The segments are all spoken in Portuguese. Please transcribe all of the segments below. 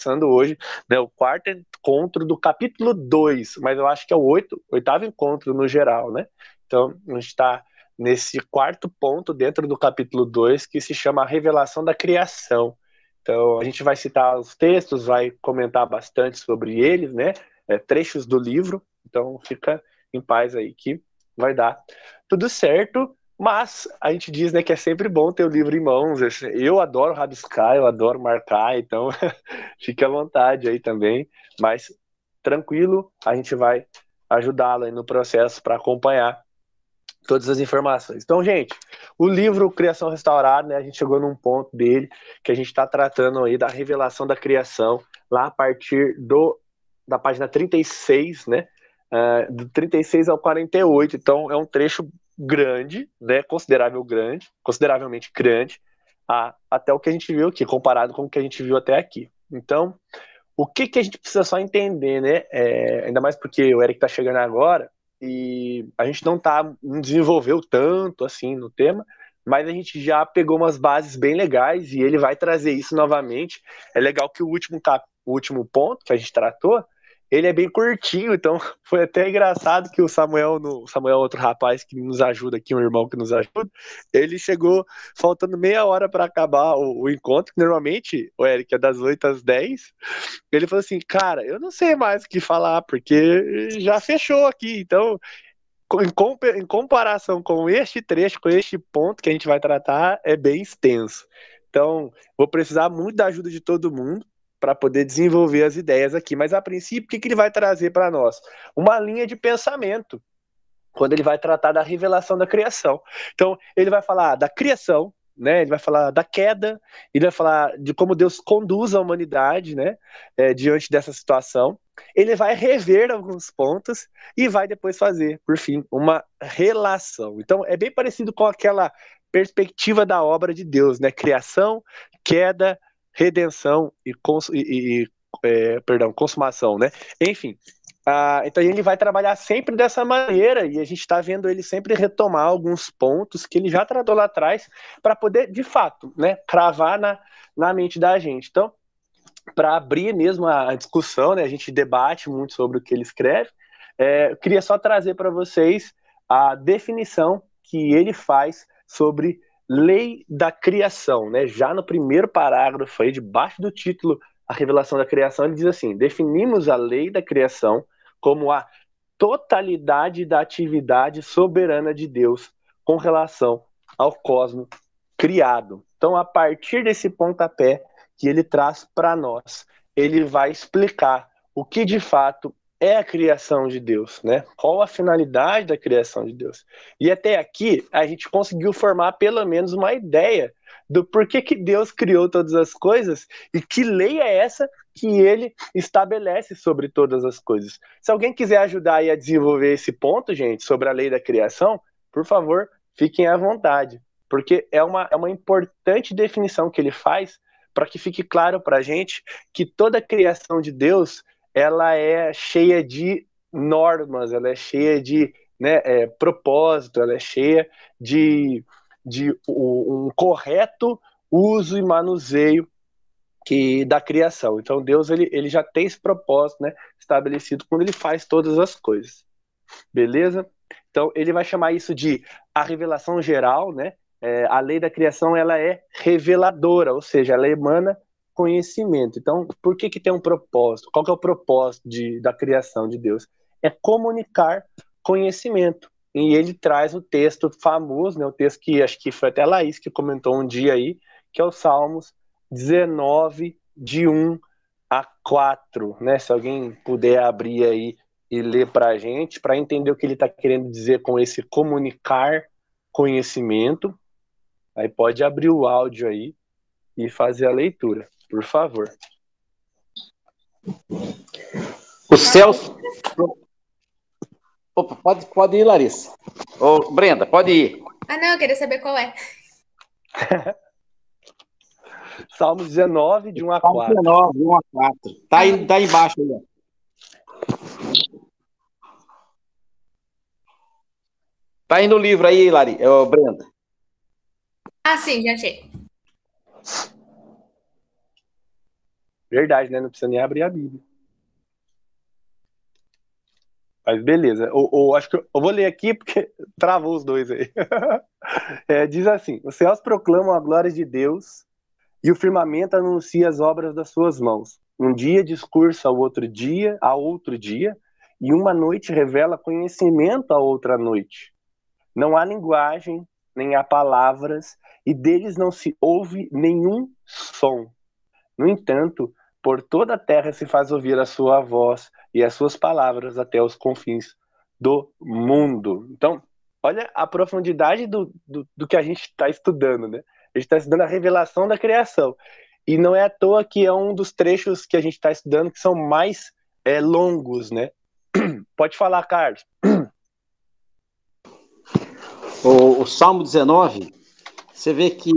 começando hoje, né, o quarto encontro do capítulo 2, mas eu acho que é o oito, oitavo encontro no geral, né? Então, a gente está nesse quarto ponto dentro do capítulo 2, que se chama a revelação da criação. Então, a gente vai citar os textos, vai comentar bastante sobre eles, né? É, trechos do livro. Então, fica em paz aí que vai dar tudo certo. Mas a gente diz né, que é sempre bom ter o livro em mãos. Eu adoro rabiscar, eu adoro marcar, então fique à vontade aí também. Mas tranquilo, a gente vai ajudá-lo no processo para acompanhar todas as informações. Então, gente, o livro Criação Restaurada, né, a gente chegou num ponto dele que a gente está tratando aí da revelação da criação, lá a partir do, da página 36, né? Uh, do 36 ao 48, então é um trecho grande, né, considerável grande, consideravelmente grande, a, até o que a gente viu aqui, comparado com o que a gente viu até aqui. Então, o que, que a gente precisa só entender, né? É, ainda mais porque o Eric está chegando agora e a gente não tá, não desenvolveu tanto assim no tema, mas a gente já pegou umas bases bem legais e ele vai trazer isso novamente. É legal que o último, cap, o último ponto que a gente tratou ele é bem curtinho, então foi até engraçado que o Samuel, no, Samuel outro rapaz que nos ajuda aqui, um irmão que nos ajuda, ele chegou faltando meia hora para acabar o, o, encontro, que normalmente, o Eric, é das 8 às 10, ele falou assim, cara, eu não sei mais o que falar, porque já fechou aqui, então, em, em comparação com este trecho, com este ponto que a gente vai tratar, é bem extenso. Então, vou precisar muito da ajuda de todo mundo para poder desenvolver as ideias aqui. Mas a princípio, o que, que ele vai trazer para nós? Uma linha de pensamento, quando ele vai tratar da revelação da criação. Então, ele vai falar da criação, né? Ele vai falar da queda, ele vai falar de como Deus conduz a humanidade, né? É, diante dessa situação. Ele vai rever alguns pontos e vai depois fazer, por fim, uma relação. Então, é bem parecido com aquela perspectiva da obra de Deus, né? Criação, queda, redenção e, cons e, e é, perdão, consumação, né? Enfim, ah, então ele vai trabalhar sempre dessa maneira e a gente está vendo ele sempre retomar alguns pontos que ele já tratou lá atrás para poder, de fato, né, cravar na, na mente da gente. Então, para abrir mesmo a, discussão, né, a gente debate muito sobre o que ele escreve. É, eu queria só trazer para vocês a definição que ele faz sobre lei da criação, né? Já no primeiro parágrafo aí, debaixo do título A Revelação da Criação, ele diz assim: definimos a lei da criação como a totalidade da atividade soberana de Deus com relação ao cosmos criado. Então, a partir desse pontapé que ele traz para nós, ele vai explicar o que de fato é a criação de Deus, né? Qual a finalidade da criação de Deus? E até aqui a gente conseguiu formar pelo menos uma ideia do porquê que Deus criou todas as coisas e que lei é essa que ele estabelece sobre todas as coisas. Se alguém quiser ajudar aí a desenvolver esse ponto, gente, sobre a lei da criação, por favor, fiquem à vontade, porque é uma, é uma importante definição que ele faz para que fique claro para a gente que toda a criação de Deus ela é cheia de normas, ela é cheia de né, é, propósito, ela é cheia de, de um correto uso e manuseio que da criação. Então Deus ele, ele já tem esse propósito né, estabelecido quando ele faz todas as coisas. Beleza? Então ele vai chamar isso de a revelação geral, né? É, a lei da criação ela é reveladora, ou seja, ela emana conhecimento. Então, por que, que tem um propósito? Qual que é o propósito de, da criação de Deus? É comunicar conhecimento. E ele traz o texto famoso, né, o texto que acho que foi até a Laís que comentou um dia aí, que é o Salmos 19, de 1 a 4. Né? Se alguém puder abrir aí e ler para a gente, para entender o que ele está querendo dizer com esse comunicar conhecimento. Aí pode abrir o áudio aí e fazer a leitura por favor. O Celso. Opa, pode, pode ir, Larissa. Ô, Brenda, pode ir. Ah, não, eu queria saber qual é. Salmo 19, de 1 a 4. Salmo 19, de 1 a 4. Tá, aí, tá embaixo aí. Tá aí no livro aí, Lari, ô, Brenda. Ah, sim, já achei. Verdade, né? Não precisa nem abrir a Bíblia. Mas beleza. Ou, acho que eu, eu, vou ler aqui porque travou os dois aí. é, diz assim: Os céus proclamam a glória de Deus e o firmamento anuncia as obras das suas mãos. Um dia discursa ao outro dia, a outro dia, e uma noite revela conhecimento a outra noite. Não há linguagem, nem há palavras, e deles não se ouve nenhum som. No entanto, por toda a terra se faz ouvir a sua voz e as suas palavras até os confins do mundo. Então, olha a profundidade do, do, do que a gente está estudando, né? A gente está estudando a revelação da criação. E não é à toa que é um dos trechos que a gente está estudando que são mais é, longos, né? Pode falar, Carlos. O, o, Salmo 19, você vê que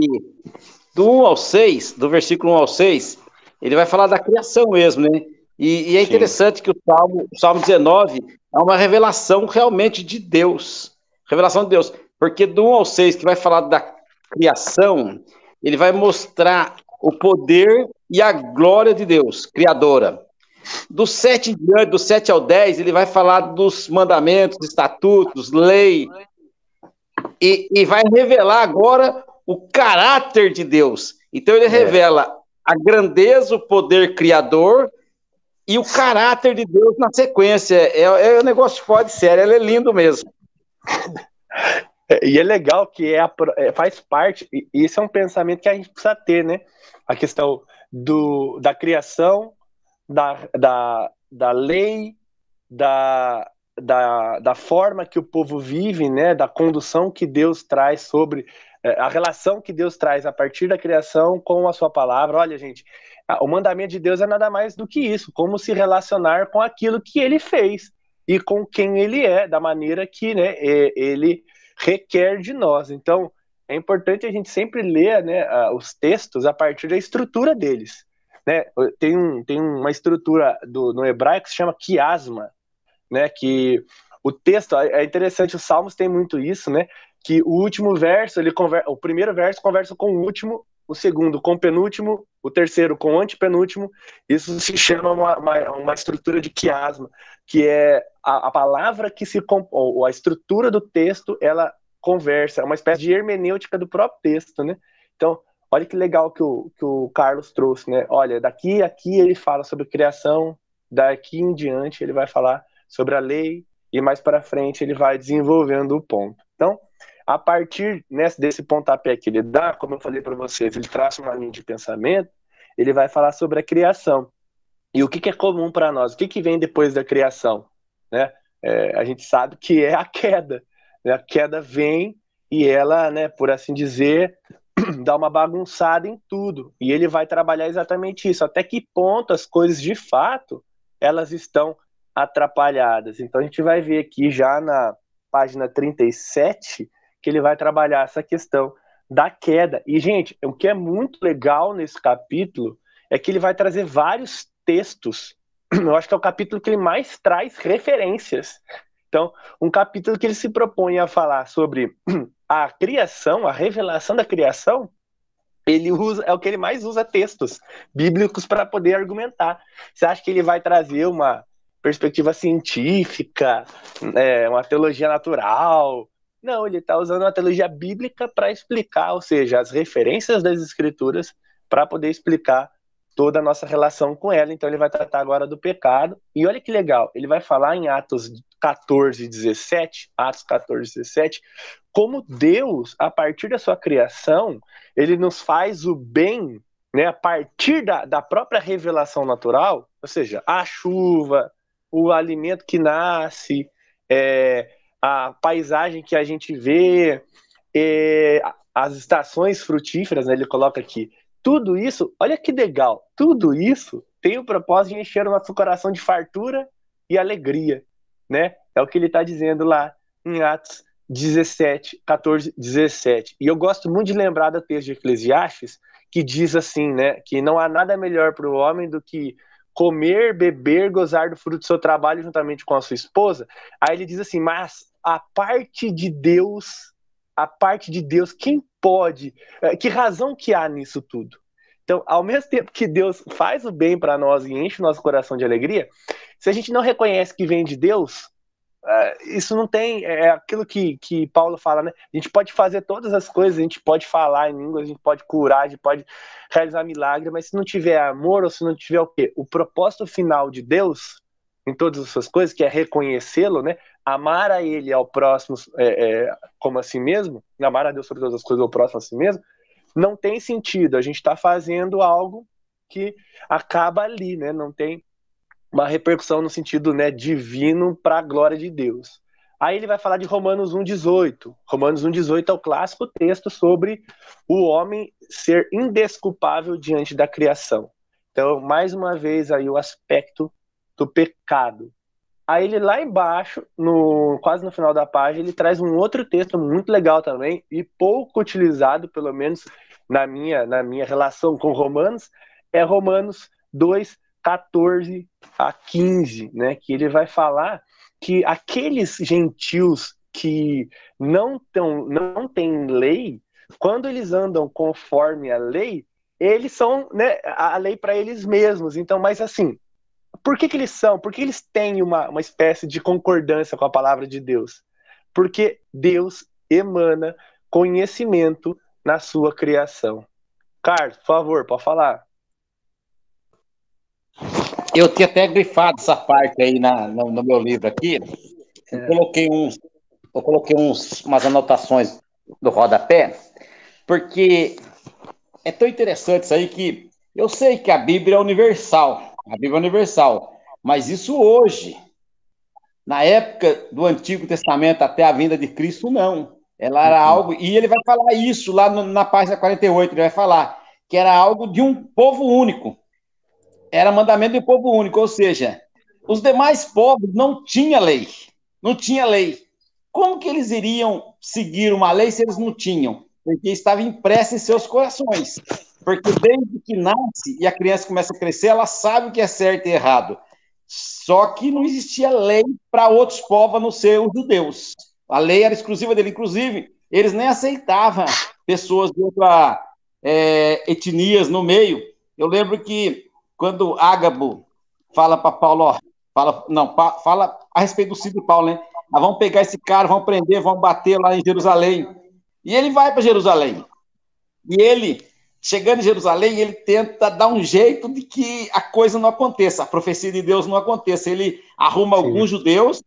do 1 ao 6, do versículo 1 ao 6, ele vai falar da criação mesmo, né? E, e é interessante Sim. que o Salmo, o Salmo 19 é uma revelação realmente de Deus. Revelação de Deus. Porque do 1 ao 6, que vai falar da criação, ele vai mostrar o poder e a glória de Deus, criadora. Do 7 em diante, do 7 ao 10, ele vai falar dos mandamentos, estatutos, lei, e, e vai revelar agora o caráter de Deus. Então ele é. revela a grandeza, o poder criador e o caráter de Deus na sequência. É, é um negócio de sério, ele é lindo mesmo. E é legal que é, é, faz parte, e isso é um pensamento que a gente precisa ter, né? A questão do, da criação, da, da, da lei, da, da, da forma que o povo vive, né? Da condução que Deus traz sobre é, a relação que Deus traz a partir da criação com a sua palavra. Olha, gente, o mandamento de Deus é nada mais do que isso, como se relacionar com aquilo que ele fez e com quem ele é, da maneira que né, ele requer de nós. Então, é importante a gente sempre ler né, os textos a partir da estrutura deles. Né? Tem, um, tem uma estrutura do, no hebraico que se chama quiasma, né, que o texto, é interessante, os salmos têm muito isso, né, que o último verso, ele conversa, o primeiro verso conversa com o último, o segundo com o penúltimo, o terceiro com o antepenúltimo. Isso se chama uma, uma, uma estrutura de quiasma, que é a, a, palavra que se ou a estrutura do texto, ela conversa, é uma espécie de hermenêutica do próprio texto, né? Então, olha que legal que o, que o Carlos trouxe, né? Olha, daqui aqui ele fala sobre criação, daqui em diante ele vai falar sobre a lei e mais para frente ele vai desenvolvendo o ponto. Então, a partir nesse, desse pontapé que ele dá, como eu falei para vocês, ele traça uma linha de pensamento, ele vai falar sobre a criação. E o que, que é comum para nós? O que, que vem depois da criação? Né? É, a gente sabe que é a queda. Né? A queda vem e ela, né, por assim dizer, dá uma bagunçada em tudo. E ele vai trabalhar exatamente isso. Até que ponto as coisas de fato elas estão atrapalhadas. Então a gente vai ver aqui já na página 37 que ele vai trabalhar essa questão da queda. E, gente, o que é muito legal nesse capítulo é que ele vai trazer vários textos. Eu acho que é o capítulo que ele mais traz referências. Então, um capítulo que ele se propõe a falar sobre a criação, a revelação da criação, ele usa é o que ele mais usa textos bíblicos para poder argumentar. Você acha que ele vai trazer uma perspectiva científica, é, uma teologia natural, não, ele está usando a teologia bíblica para explicar, ou seja, as referências das escrituras para poder explicar toda a nossa relação com ela. Então ele vai tratar agora do pecado. E olha que legal, ele vai falar em Atos 14, 17, Atos 14, 17, como Deus, a partir da sua criação, ele nos faz o bem, né, a partir da, da própria revelação natural, ou seja, a chuva, o alimento que nasce, é, a paisagem que a gente vê, é, as estações frutíferas, né, ele coloca aqui. Tudo isso, olha que legal, tudo isso tem o propósito de encher o nosso coração de fartura e alegria, né? É o que ele está dizendo lá em Atos 17, 14, 17. E eu gosto muito de lembrar do texto de Eclesiastes, que diz assim, né, que não há nada melhor para o homem do que comer, beber, gozar do fruto do seu trabalho juntamente com a sua esposa. Aí ele diz assim, mas a parte de Deus, a parte de Deus, quem pode? É, que razão que há nisso tudo? Então, ao mesmo tempo que Deus faz o bem para nós e enche o nosso coração de alegria, se a gente não reconhece que vem de Deus, é, isso não tem. É, é aquilo que, que Paulo fala, né? A gente pode fazer todas as coisas, a gente pode falar em línguas, a gente pode curar, a gente pode realizar milagre, mas se não tiver amor ou se não tiver o quê? O propósito final de Deus em todas as suas coisas, que é reconhecê-lo, né? Amar a Ele ao próximo é, é, como a si mesmo, amar a Deus sobre todas as coisas ao próximo a si mesmo, não tem sentido. A gente está fazendo algo que acaba ali, né? Não tem uma repercussão no sentido né, divino para a glória de Deus. Aí ele vai falar de Romanos 1,18. Romanos 1,18 é o clássico texto sobre o homem ser indesculpável diante da criação. Então, mais uma vez, aí o aspecto do pecado. Aí ele lá embaixo, no, quase no final da página, ele traz um outro texto muito legal também, e pouco utilizado, pelo menos na minha, na minha relação com Romanos, é Romanos 2, 14 a 15, né, que ele vai falar que aqueles gentios que não, tão, não têm lei, quando eles andam conforme a lei, eles são né, a lei para eles mesmos. Então, mas assim, por que, que eles são? Por que eles têm uma, uma espécie de concordância com a palavra de Deus? Porque Deus emana conhecimento na sua criação. Carlos, por favor, pode falar. Eu tinha até grifado essa parte aí na, no, no meu livro aqui. Eu é. coloquei uns, eu coloquei uns, umas anotações do rodapé, porque é tão interessante isso aí que eu sei que a Bíblia é universal, a Bíblia universal, mas isso hoje, na época do Antigo Testamento até a vinda de Cristo, não. Ela era uhum. algo, e ele vai falar isso lá no, na página 48, ele vai falar que era algo de um povo único era mandamento do povo único, ou seja, os demais povos não tinham lei, não tinha lei. Como que eles iriam seguir uma lei se eles não tinham? Porque estava impressa em seus corações. Porque desde que nasce e a criança começa a crescer, ela sabe o que é certo e errado. Só que não existia lei para outros povos a não ser os judeus. A lei era exclusiva dele. Inclusive, eles nem aceitavam pessoas de outras é, etnias no meio. Eu lembro que quando Ágabo fala para Paulo, ó, fala, não, fala a respeito do Cid Paulo, né? Ah, vamos pegar esse cara, vamos prender, vamos bater lá em Jerusalém. E ele vai para Jerusalém. E ele, chegando em Jerusalém, ele tenta dar um jeito de que a coisa não aconteça, a profecia de Deus não aconteça. Ele arruma Sim. alguns judeus,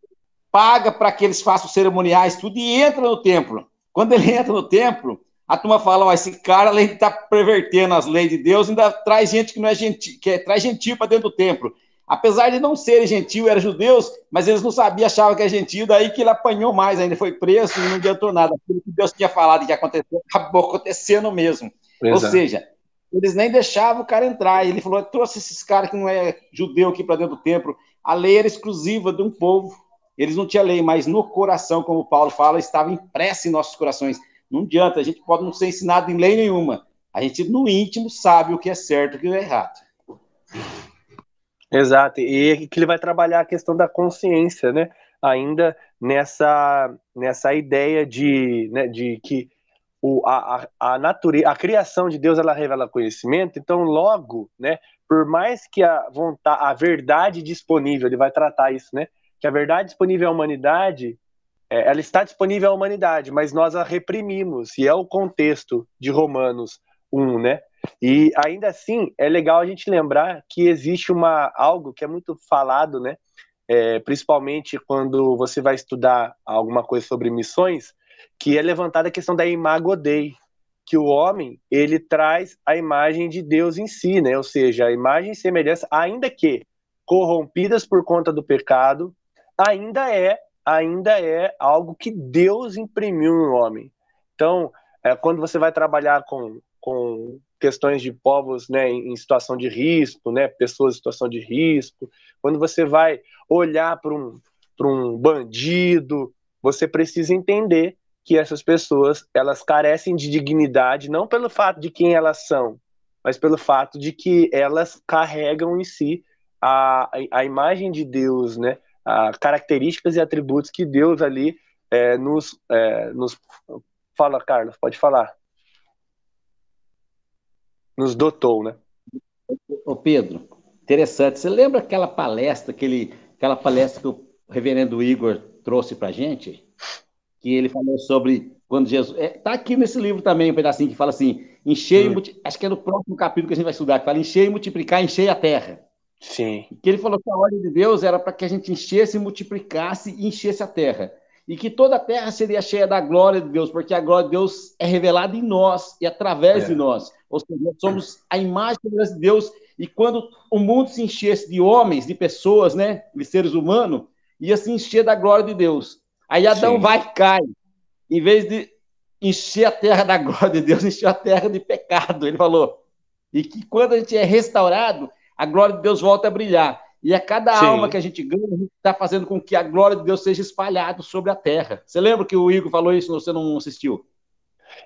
paga para que eles façam cerimoniais, tudo, e entra no templo. Quando ele entra no templo, a turma fala, ó, esse cara, além de estar tá pervertendo as leis de Deus, ainda traz gente que não é gentil, que é, traz gentil para dentro do templo. Apesar de não serem gentil, eram judeus, mas eles não sabiam, achavam que é gentil, daí que ele apanhou mais, ainda foi preso e não adiantou nada. Aquilo que Deus tinha falado que ia acontecer, acabou acontecendo mesmo. Exato. Ou seja, eles nem deixavam o cara entrar. Ele falou: trouxe esses caras que não é judeu aqui para dentro do templo. A lei era exclusiva de um povo. Eles não tinham lei, mas no coração, como Paulo fala, estava impressa em nossos corações. Não adianta, a gente pode não ser ensinado em lei nenhuma. A gente, no íntimo, sabe o que é certo e o que é errado. Exato, e que ele vai trabalhar a questão da consciência, né? Ainda nessa, nessa ideia de, né, de que o, a, a, natureza, a criação de Deus ela revela conhecimento, então logo, né, por mais que a vontade, a verdade disponível, ele vai tratar isso, né, que a verdade disponível à humanidade é, ela está disponível à humanidade, mas nós a reprimimos, e é o contexto de Romanos 1, né? E ainda assim, é legal a gente lembrar que existe uma algo que é muito falado, né? É, principalmente quando você vai estudar alguma coisa sobre missões, que é levantada a questão da imago Dei, que o homem ele traz a imagem de Deus em si, né? Ou seja, a imagem e semelhança, ainda que corrompidas por conta do pecado, ainda é ainda é algo que Deus imprimiu no homem. Então, é, quando você vai trabalhar com, com questões de povos né, em situação de risco, né, pessoas em situação de risco, quando você vai olhar para um, um bandido, você precisa entender que essas pessoas elas carecem de dignidade não pelo fato de quem elas são, mas pelo fato de que elas carregam em si a, a, a imagem de Deus, né? características e atributos que Deus ali é, nos, é, nos. Fala, Carlos, pode falar. Nos dotou, né? Ô Pedro, interessante. Você lembra aquela palestra, aquele, aquela palestra que o reverendo Igor trouxe para gente? Que ele falou sobre quando Jesus. É, tá aqui nesse livro também um pedacinho que fala assim: encher hum. e Acho que é no próximo capítulo que a gente vai estudar, que fala encher e multiplicar, encher a terra. Sim. Que ele falou que a ordem de Deus era para que a gente enchesse, multiplicasse e enchesse a terra. E que toda a terra seria cheia da glória de Deus, porque a glória de Deus é revelada em nós e através é. de nós. Ou seja, nós somos a imagem de Deus. E quando o mundo se enchesse de homens, de pessoas, né, de seres humanos, ia se encher da glória de Deus. Aí Adão Sim. vai e cai. Em vez de encher a terra da glória de Deus, encheu a terra de pecado. Ele falou. E que quando a gente é restaurado, a glória de Deus volta a brilhar. E a cada Sim. alma que a gente ganha, a gente está fazendo com que a glória de Deus seja espalhada sobre a terra. Você lembra que o Igor falou isso, você não assistiu?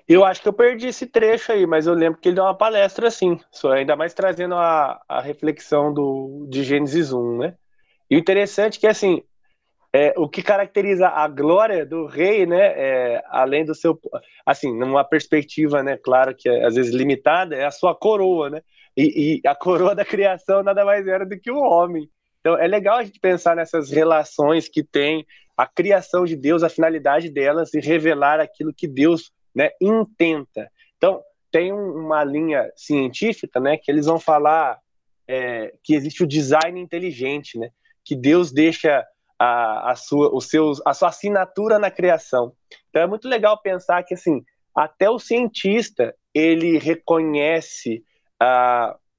Eu acho que eu perdi esse trecho aí, mas eu lembro que ele deu uma palestra assim, só ainda mais trazendo a, a reflexão do, de Gênesis 1, né? E o interessante é que, assim, é, o que caracteriza a glória do rei, né, é, além do seu, assim, numa perspectiva, né, claro que é, às vezes limitada, é a sua coroa, né? E, e, a coroa da criação nada mais era do que o homem. Então é legal a gente pensar nessas relações que tem a criação de Deus, a finalidade delas e revelar aquilo que Deus né, intenta. Então tem uma linha científica, né, que eles vão falar é, que existe o design inteligente, né, que Deus deixa a, a, sua, os seus, a sua assinatura na criação. Então é muito legal pensar que assim até o cientista ele reconhece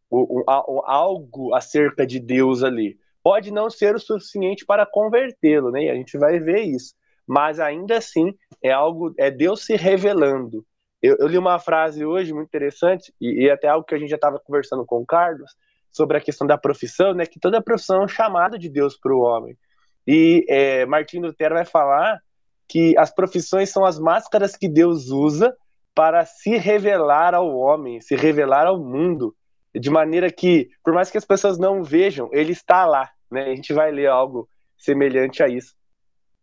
o, o, algo acerca de Deus ali. Pode não ser o suficiente para convertê-lo, né? A gente vai ver isso. Mas ainda assim é algo, é Deus se revelando. Eu, eu li uma frase hoje muito interessante e, e até algo que a gente já estava conversando com o Carlos sobre a questão da profissão, né? Que toda profissão é um chamado de Deus para o homem. E é, Martin Lutero vai falar que as profissões são as máscaras que Deus usa para se revelar ao homem, se revelar ao mundo, de maneira que, por mais que as pessoas não vejam, ele está lá. Né? A gente vai ler algo semelhante a isso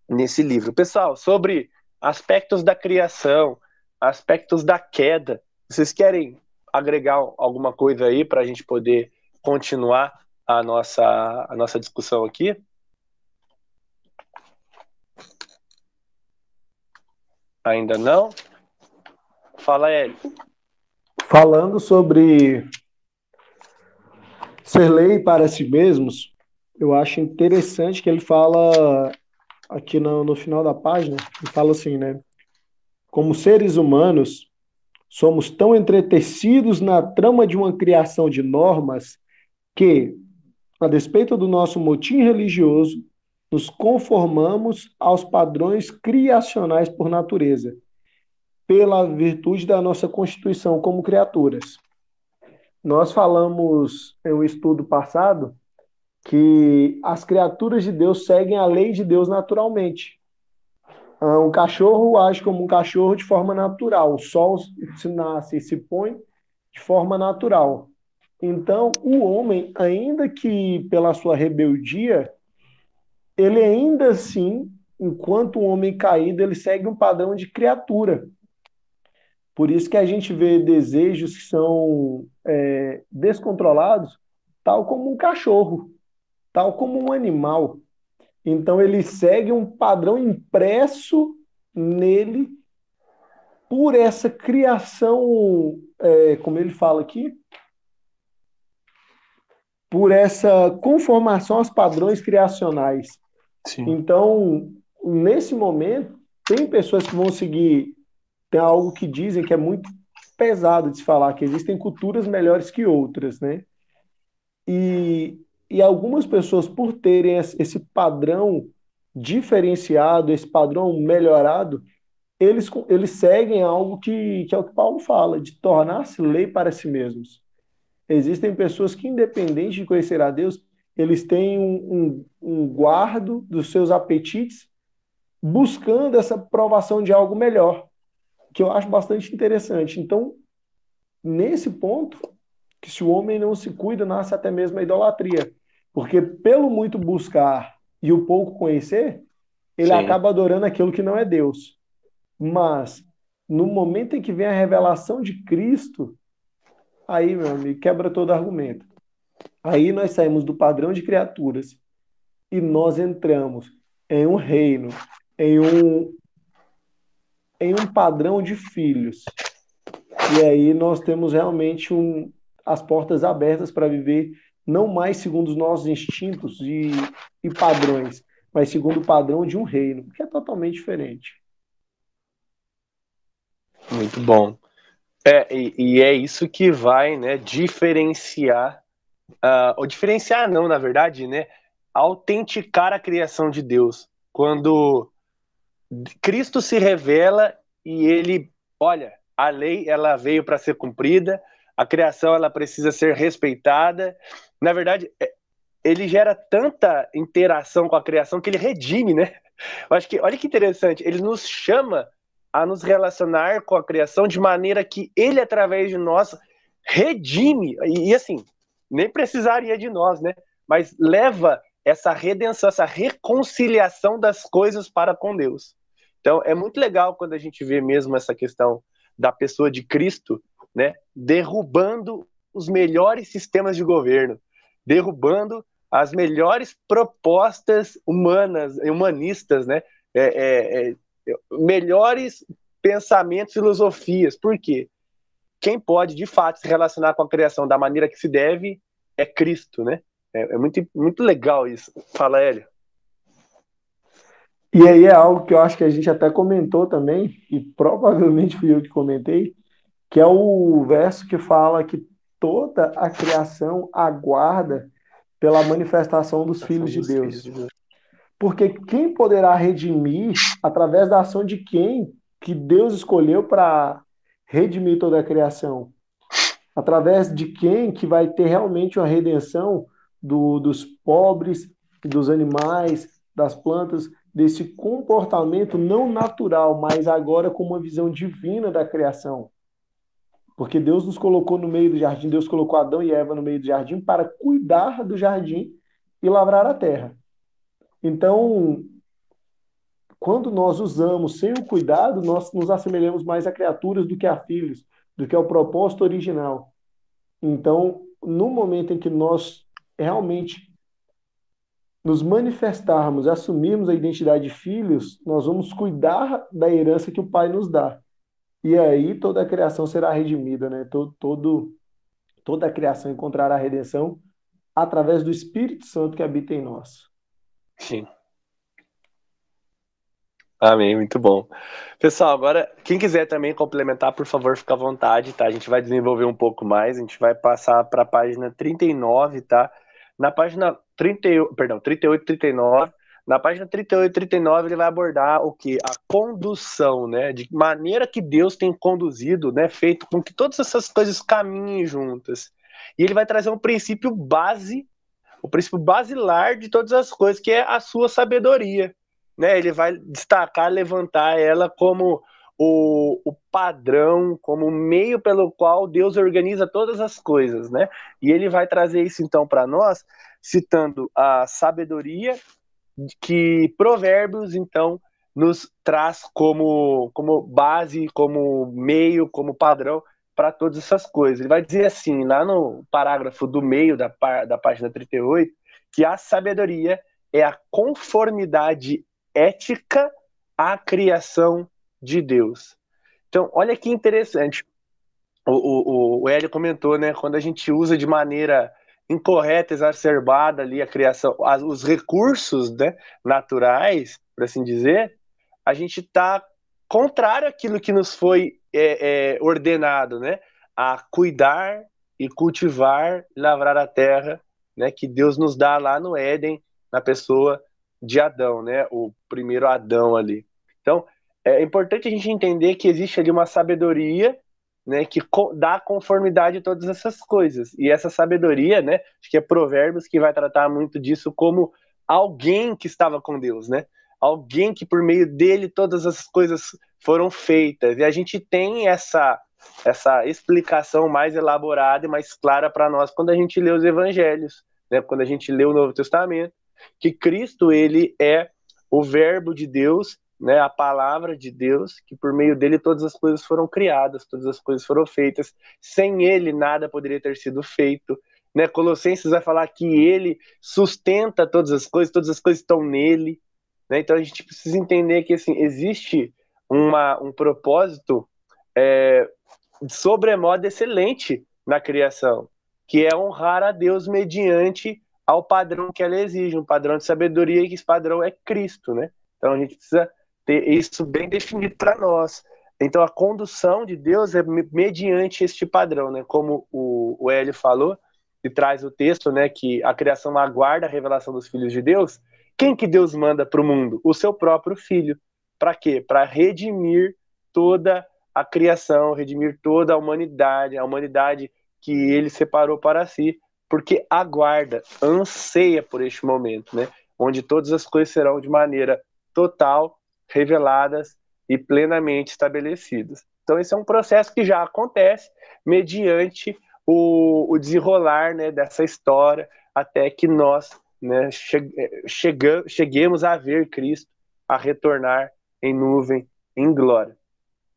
nesse livro. Pessoal, sobre aspectos da criação, aspectos da queda, vocês querem agregar alguma coisa aí para a gente poder continuar a nossa, a nossa discussão aqui? Ainda não? Fala, Hélio. Falando sobre ser lei para si mesmos, eu acho interessante que ele fala aqui no, no final da página, ele fala assim, né? Como seres humanos, somos tão entretecidos na trama de uma criação de normas que, a despeito do nosso motim religioso, nos conformamos aos padrões criacionais por natureza pela virtude da nossa constituição como criaturas. Nós falamos em um estudo passado que as criaturas de Deus seguem a lei de Deus naturalmente. Ah, um cachorro age como um cachorro de forma natural. O sol se nasce e se põe de forma natural. Então, o homem, ainda que pela sua rebeldia, ele ainda assim, enquanto um homem caído, ele segue um padrão de criatura. Por isso que a gente vê desejos que são é, descontrolados, tal como um cachorro, tal como um animal. Então ele segue um padrão impresso nele por essa criação, é, como ele fala aqui, por essa conformação aos padrões criacionais. Sim. Então, nesse momento, tem pessoas que vão seguir tem algo que dizem que é muito pesado de se falar, que existem culturas melhores que outras, né? E, e algumas pessoas, por terem esse padrão diferenciado, esse padrão melhorado, eles, eles seguem algo que, que é o que Paulo fala, de tornar-se lei para si mesmos. Existem pessoas que, independente de conhecer a Deus, eles têm um, um, um guardo dos seus apetites, buscando essa provação de algo melhor que eu acho bastante interessante. Então, nesse ponto, que se o homem não se cuida, nasce até mesmo a idolatria. Porque pelo muito buscar e o pouco conhecer, ele Sim. acaba adorando aquilo que não é Deus. Mas no momento em que vem a revelação de Cristo, aí, meu amigo, quebra todo argumento. Aí nós saímos do padrão de criaturas e nós entramos em um reino, em um, em um padrão de filhos. E aí nós temos realmente um, as portas abertas para viver não mais segundo os nossos instintos e, e padrões, mas segundo o padrão de um reino, que é totalmente diferente. Muito bom. É, e, e é isso que vai né, diferenciar, uh, ou diferenciar não, na verdade, né? Autenticar a criação de Deus. Quando Cristo se revela e ele, olha, a lei ela veio para ser cumprida, a criação ela precisa ser respeitada. Na verdade, é, ele gera tanta interação com a criação que ele redime, né? Eu acho que, olha que interessante, ele nos chama a nos relacionar com a criação de maneira que ele, através de nós, redime, e, e assim, nem precisaria de nós, né? Mas leva essa redenção, essa reconciliação das coisas para com Deus. Então, é muito legal quando a gente vê mesmo essa questão da pessoa de Cristo, né, derrubando os melhores sistemas de governo, derrubando as melhores propostas humanas, humanistas, né, é, é, é, melhores pensamentos, filosofias. Por quê? Quem pode, de fato, se relacionar com a criação da maneira que se deve é Cristo, né? É, é muito, muito legal isso. Fala, Hélio. E aí é algo que eu acho que a gente até comentou também, e provavelmente fui eu que comentei, que é o verso que fala que toda a criação aguarda pela manifestação dos filhos de Deus. Porque quem poderá redimir através da ação de quem que Deus escolheu para redimir toda a criação? Através de quem que vai ter realmente uma redenção do, dos pobres, dos animais, das plantas, desse comportamento não natural, mas agora com uma visão divina da criação. Porque Deus nos colocou no meio do jardim, Deus colocou Adão e Eva no meio do jardim para cuidar do jardim e lavrar a terra. Então, quando nós usamos sem o cuidado, nós nos assemelhamos mais a criaturas do que a filhos, do que ao propósito original. Então, no momento em que nós realmente nos manifestarmos, assumirmos a identidade de filhos, nós vamos cuidar da herança que o Pai nos dá. E aí toda a criação será redimida, né? Todo, todo, toda a criação encontrará redenção através do Espírito Santo que habita em nós. Sim. Amém, muito bom. Pessoal, agora, quem quiser também complementar, por favor, fica à vontade, tá? A gente vai desenvolver um pouco mais, a gente vai passar para a página 39, tá? Na página 38, perdão, 38 39, na página 38 e 39 ele vai abordar o que? A condução, né? De maneira que Deus tem conduzido, né? Feito com que todas essas coisas caminhem juntas. E ele vai trazer um princípio base, o princípio basilar de todas as coisas, que é a sua sabedoria. Né? Ele vai destacar, levantar ela como o, o, padrão, como meio pelo qual Deus organiza todas as coisas, né? E ele vai trazer isso então para nós, citando a sabedoria que Provérbios então nos traz como, como base, como meio, como padrão para todas essas coisas. Ele vai dizer assim, lá no parágrafo do meio da, da página 38, que a sabedoria é a conformidade ética à criação de Deus. Então, olha que interessante. O, o, o Hélio comentou, né? Quando a gente usa de maneira incorreta, exacerbada ali a criação, as, os recursos né, naturais, por assim dizer, a gente está contrário àquilo que nos foi é, é, ordenado, né? A cuidar e cultivar, lavrar a terra, né? Que Deus nos dá lá no Éden, na pessoa de Adão, né? O primeiro Adão ali. Então, é importante a gente entender que existe ali uma sabedoria, né, que dá conformidade a todas essas coisas. E essa sabedoria, né, acho que é Provérbios que vai tratar muito disso como alguém que estava com Deus, né? Alguém que por meio dele todas as coisas foram feitas. E a gente tem essa essa explicação mais elaborada e mais clara para nós quando a gente lê os evangelhos, né? Quando a gente lê o Novo Testamento, que Cristo ele é o verbo de Deus né, a palavra de Deus, que por meio dele todas as coisas foram criadas, todas as coisas foram feitas. Sem ele nada poderia ter sido feito. Né? Colossenses vai falar que ele sustenta todas as coisas, todas as coisas estão nele. Né? Então a gente precisa entender que assim existe uma, um propósito é, sobremodo excelente na criação, que é honrar a Deus mediante ao padrão que ela exige, um padrão de sabedoria, e que esse padrão é Cristo, né? Então a gente precisa ter isso bem definido para nós. Então a condução de Deus é mediante este padrão, né? Como o, o Hélio falou, e traz o texto, né, que a criação aguarda a revelação dos filhos de Deus. Quem que Deus manda para o mundo? O seu próprio filho. Para quê? Para redimir toda a criação, redimir toda a humanidade, a humanidade que ele separou para si, porque aguarda, anseia por este momento, né? Onde todas as coisas serão de maneira total, reveladas e plenamente estabelecidas. Então, esse é um processo que já acontece mediante o, o desenrolar né, dessa história até que nós né, che chega cheguemos a ver Cristo a retornar em nuvem, em glória.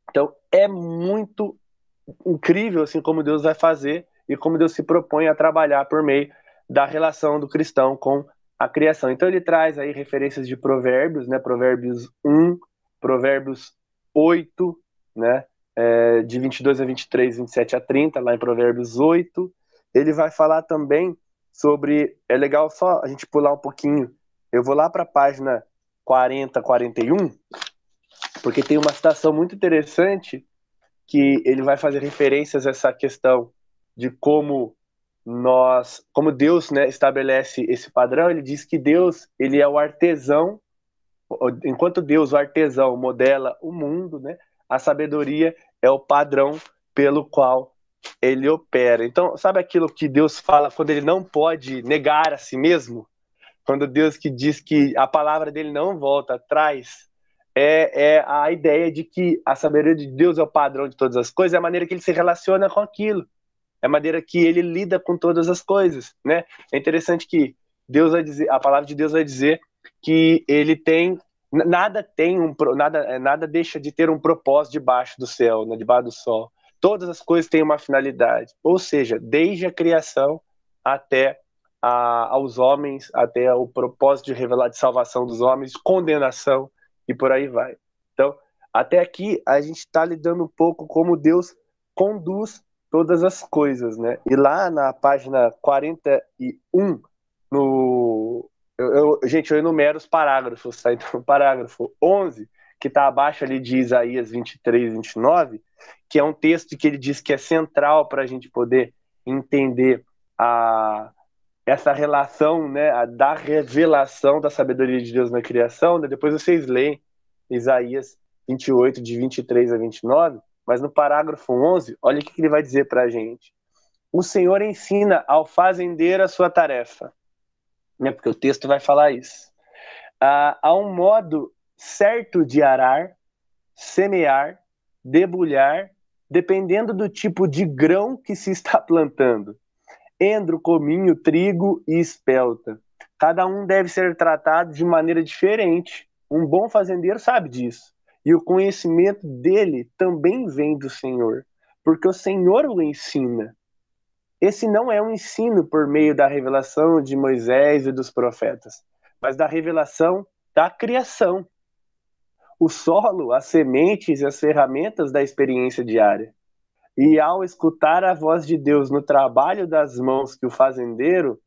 Então, é muito incrível assim como Deus vai fazer e como Deus se propõe a trabalhar por meio da relação do cristão com a criação. Então ele traz aí referências de provérbios, né? Provérbios 1, Provérbios 8, né? É, de 22 a 23, 27 a 30, lá em Provérbios 8. Ele vai falar também sobre. É legal só a gente pular um pouquinho. Eu vou lá para a página 40, 41, porque tem uma citação muito interessante que ele vai fazer referências a essa questão de como nós, como Deus, né, estabelece esse padrão. Ele diz que Deus, ele é o artesão, enquanto Deus, o artesão, modela o mundo, né, a sabedoria é o padrão pelo qual ele opera. Então, sabe aquilo que Deus fala quando ele não pode negar a si mesmo? Quando Deus que diz que a palavra dele não volta atrás, é, é a ideia de que a sabedoria de Deus é o padrão de todas as coisas, é a maneira que ele se relaciona com aquilo, é a maneira que ele lida com todas as coisas, né? É interessante que Deus vai dizer, a palavra de Deus vai dizer que ele tem nada tem um nada é, nada deixa de ter um propósito debaixo do céu, né, debaixo do sol. Todas as coisas têm uma finalidade, ou seja, desde a criação até a, aos homens, até o propósito de revelar de salvação dos homens, condenação e por aí vai. Então, até aqui a gente está lidando um pouco como Deus conduz todas as coisas, né? E lá na página 41, no. Eu, eu, gente, eu enumero os parágrafos, tá? Então, parágrafo 11, que está abaixo ali de Isaías 23, 29, que é um texto que ele diz que é central para a gente poder entender a, essa relação né, a, da revelação da sabedoria de Deus na criação. Né? Depois vocês leem Isaías 28, de 23 a 29, mas no parágrafo 11, olha o que ele vai dizer para a gente. O Senhor ensina ao fazendeiro a sua tarefa, né, porque o texto vai falar isso. Há um modo certo de arar, semear, debulhar, dependendo do tipo de grão que se está plantando. Endro, cominho, trigo e espelta. Cada um deve ser tratado de maneira diferente. Um bom fazendeiro sabe disso. E o conhecimento dele também vem do Senhor, porque o Senhor o ensina. Esse não é um ensino por meio da revelação de Moisés e dos profetas, mas da revelação da criação. O solo, as sementes e as ferramentas da experiência diária. E ao escutar a voz de Deus no trabalho das mãos que o fazendeiro,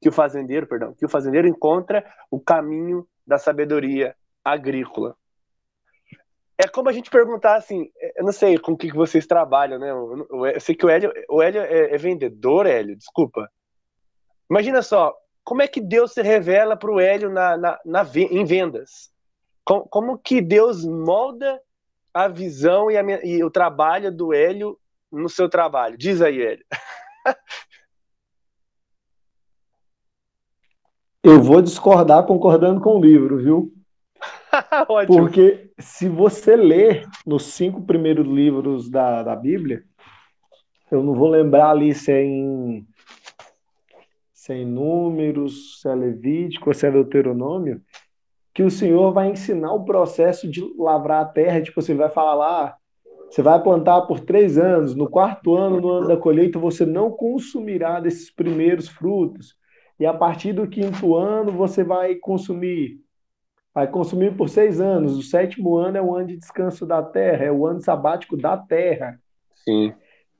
que o fazendeiro, perdão, que o fazendeiro encontra o caminho da sabedoria agrícola é como a gente perguntar assim, é, eu não sei com o que vocês trabalham, né? Eu, sei que o Hélio, o Hélio é, é, vendedor, Hélio, desculpa. Imagina só, como é que Deus se revela para o Hélio na, na, na, em vendas? Como, como, que Deus molda a visão e, a, e o trabalho do Hélio no seu trabalho? Diz aí, Hélio. Eu vou discordar concordando com o livro, viu? Porque se você ler nos cinco primeiros livros da, da Bíblia, eu não vou lembrar ali se é em, se é em Números, se é Levítico, se é Deuteronômio, que o Senhor vai ensinar o processo de lavrar a terra. Tipo, você vai falar lá, você vai plantar por três anos, no quarto ano, no ano da colheita, você não consumirá desses primeiros frutos. E a partir do quinto ano, você vai consumir. Vai consumir por seis anos. O sétimo ano é o ano de descanso da terra, é o ano sabático da terra. Sim.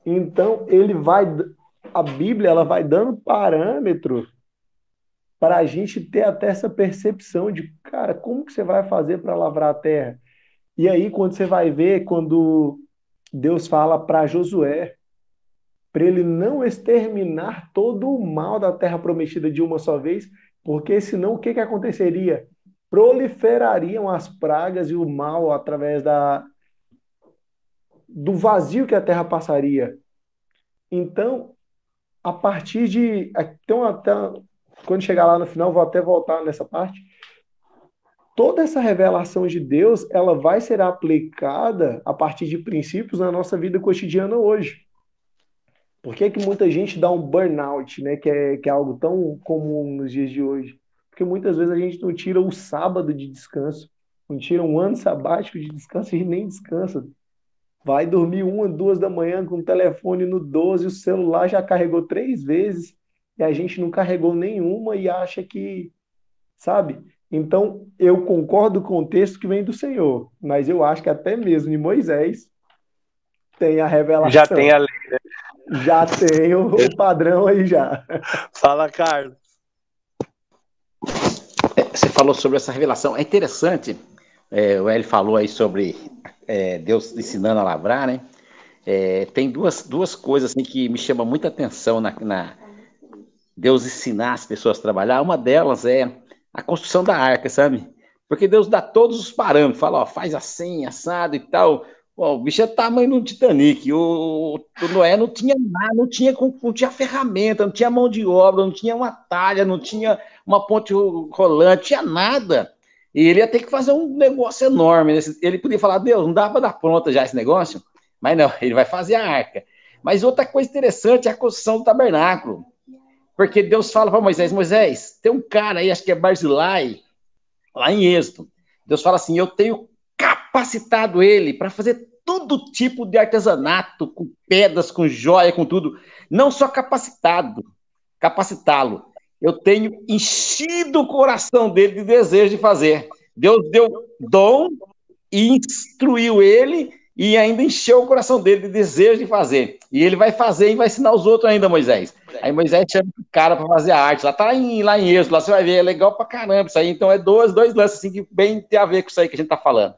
Então, ele vai. A Bíblia ela vai dando parâmetro para a gente ter até essa percepção de, cara, como que você vai fazer para lavrar a terra? E aí, quando você vai ver, quando Deus fala para Josué, para ele não exterminar todo o mal da terra prometida de uma só vez, porque senão o que, que aconteceria? Proliferariam as pragas e o mal através da, do vazio que a terra passaria. Então, a partir de. Então, até, quando chegar lá no final, vou até voltar nessa parte. Toda essa revelação de Deus, ela vai ser aplicada a partir de princípios na nossa vida cotidiana hoje. Por que, que muita gente dá um burnout, né? Que é, que é algo tão comum nos dias de hoje? Porque muitas vezes a gente não tira o sábado de descanso, não tira um ano sabático de descanso e nem descansa. Vai dormir uma, duas da manhã com o telefone no 12, o celular já carregou três vezes e a gente não carregou nenhuma e acha que, sabe? Então, eu concordo com o texto que vem do Senhor, mas eu acho que até mesmo em Moisés tem a revelação. Já tem a lei, né? Já tem o, o padrão aí já. Fala, Carlos. Você falou sobre essa revelação. É interessante, é, o Eli falou aí sobre é, Deus ensinando a lavrar, né? É, tem duas, duas coisas assim, que me chamam muita atenção na, na, Deus ensinar as pessoas a trabalhar. Uma delas é a construção da arca, sabe? Porque Deus dá todos os parâmetros, fala, ó, faz assim, assado e tal. o bicho é tamanho do Titanic. O, o, Noé não tinha nada, não tinha, não tinha ferramenta, não tinha mão de obra, não tinha uma talha, não tinha uma ponte rolante, tinha nada. E ele ia ter que fazer um negócio enorme. Né? Ele podia falar, Deus, não dá para dar pronta já esse negócio? Mas não, ele vai fazer a arca. Mas outra coisa interessante é a construção do tabernáculo. Porque Deus fala para Moisés, Moisés, tem um cara aí, acho que é Barzilai, lá em Êxodo. Deus fala assim, eu tenho capacitado ele para fazer todo tipo de artesanato, com pedras, com joia, com tudo. Não só capacitado, capacitá-lo, eu tenho enchido o coração dele de desejo de fazer. Deus deu dom e instruiu ele e ainda encheu o coração dele de desejo de fazer. E ele vai fazer e vai ensinar os outros ainda, Moisés. Aí Moisés chama o cara para fazer a arte. Lá tá em, lá em Êxodo, lá você vai ver, é legal pra caramba isso aí. Então é dois, dois lances assim que bem tem a ver com isso aí que a gente tá falando.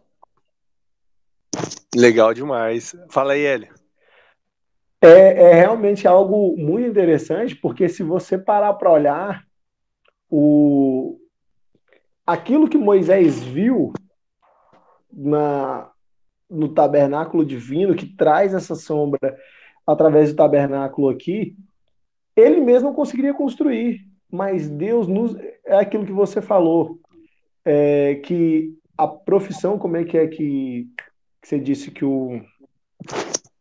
Legal demais. Fala aí, Hélio. É, é realmente algo muito interessante, porque se você parar para olhar o aquilo que Moisés viu na no tabernáculo divino que traz essa sombra através do tabernáculo aqui, ele mesmo conseguiria construir, mas Deus nos é aquilo que você falou, é, que a profissão, como é que é que, que você disse que o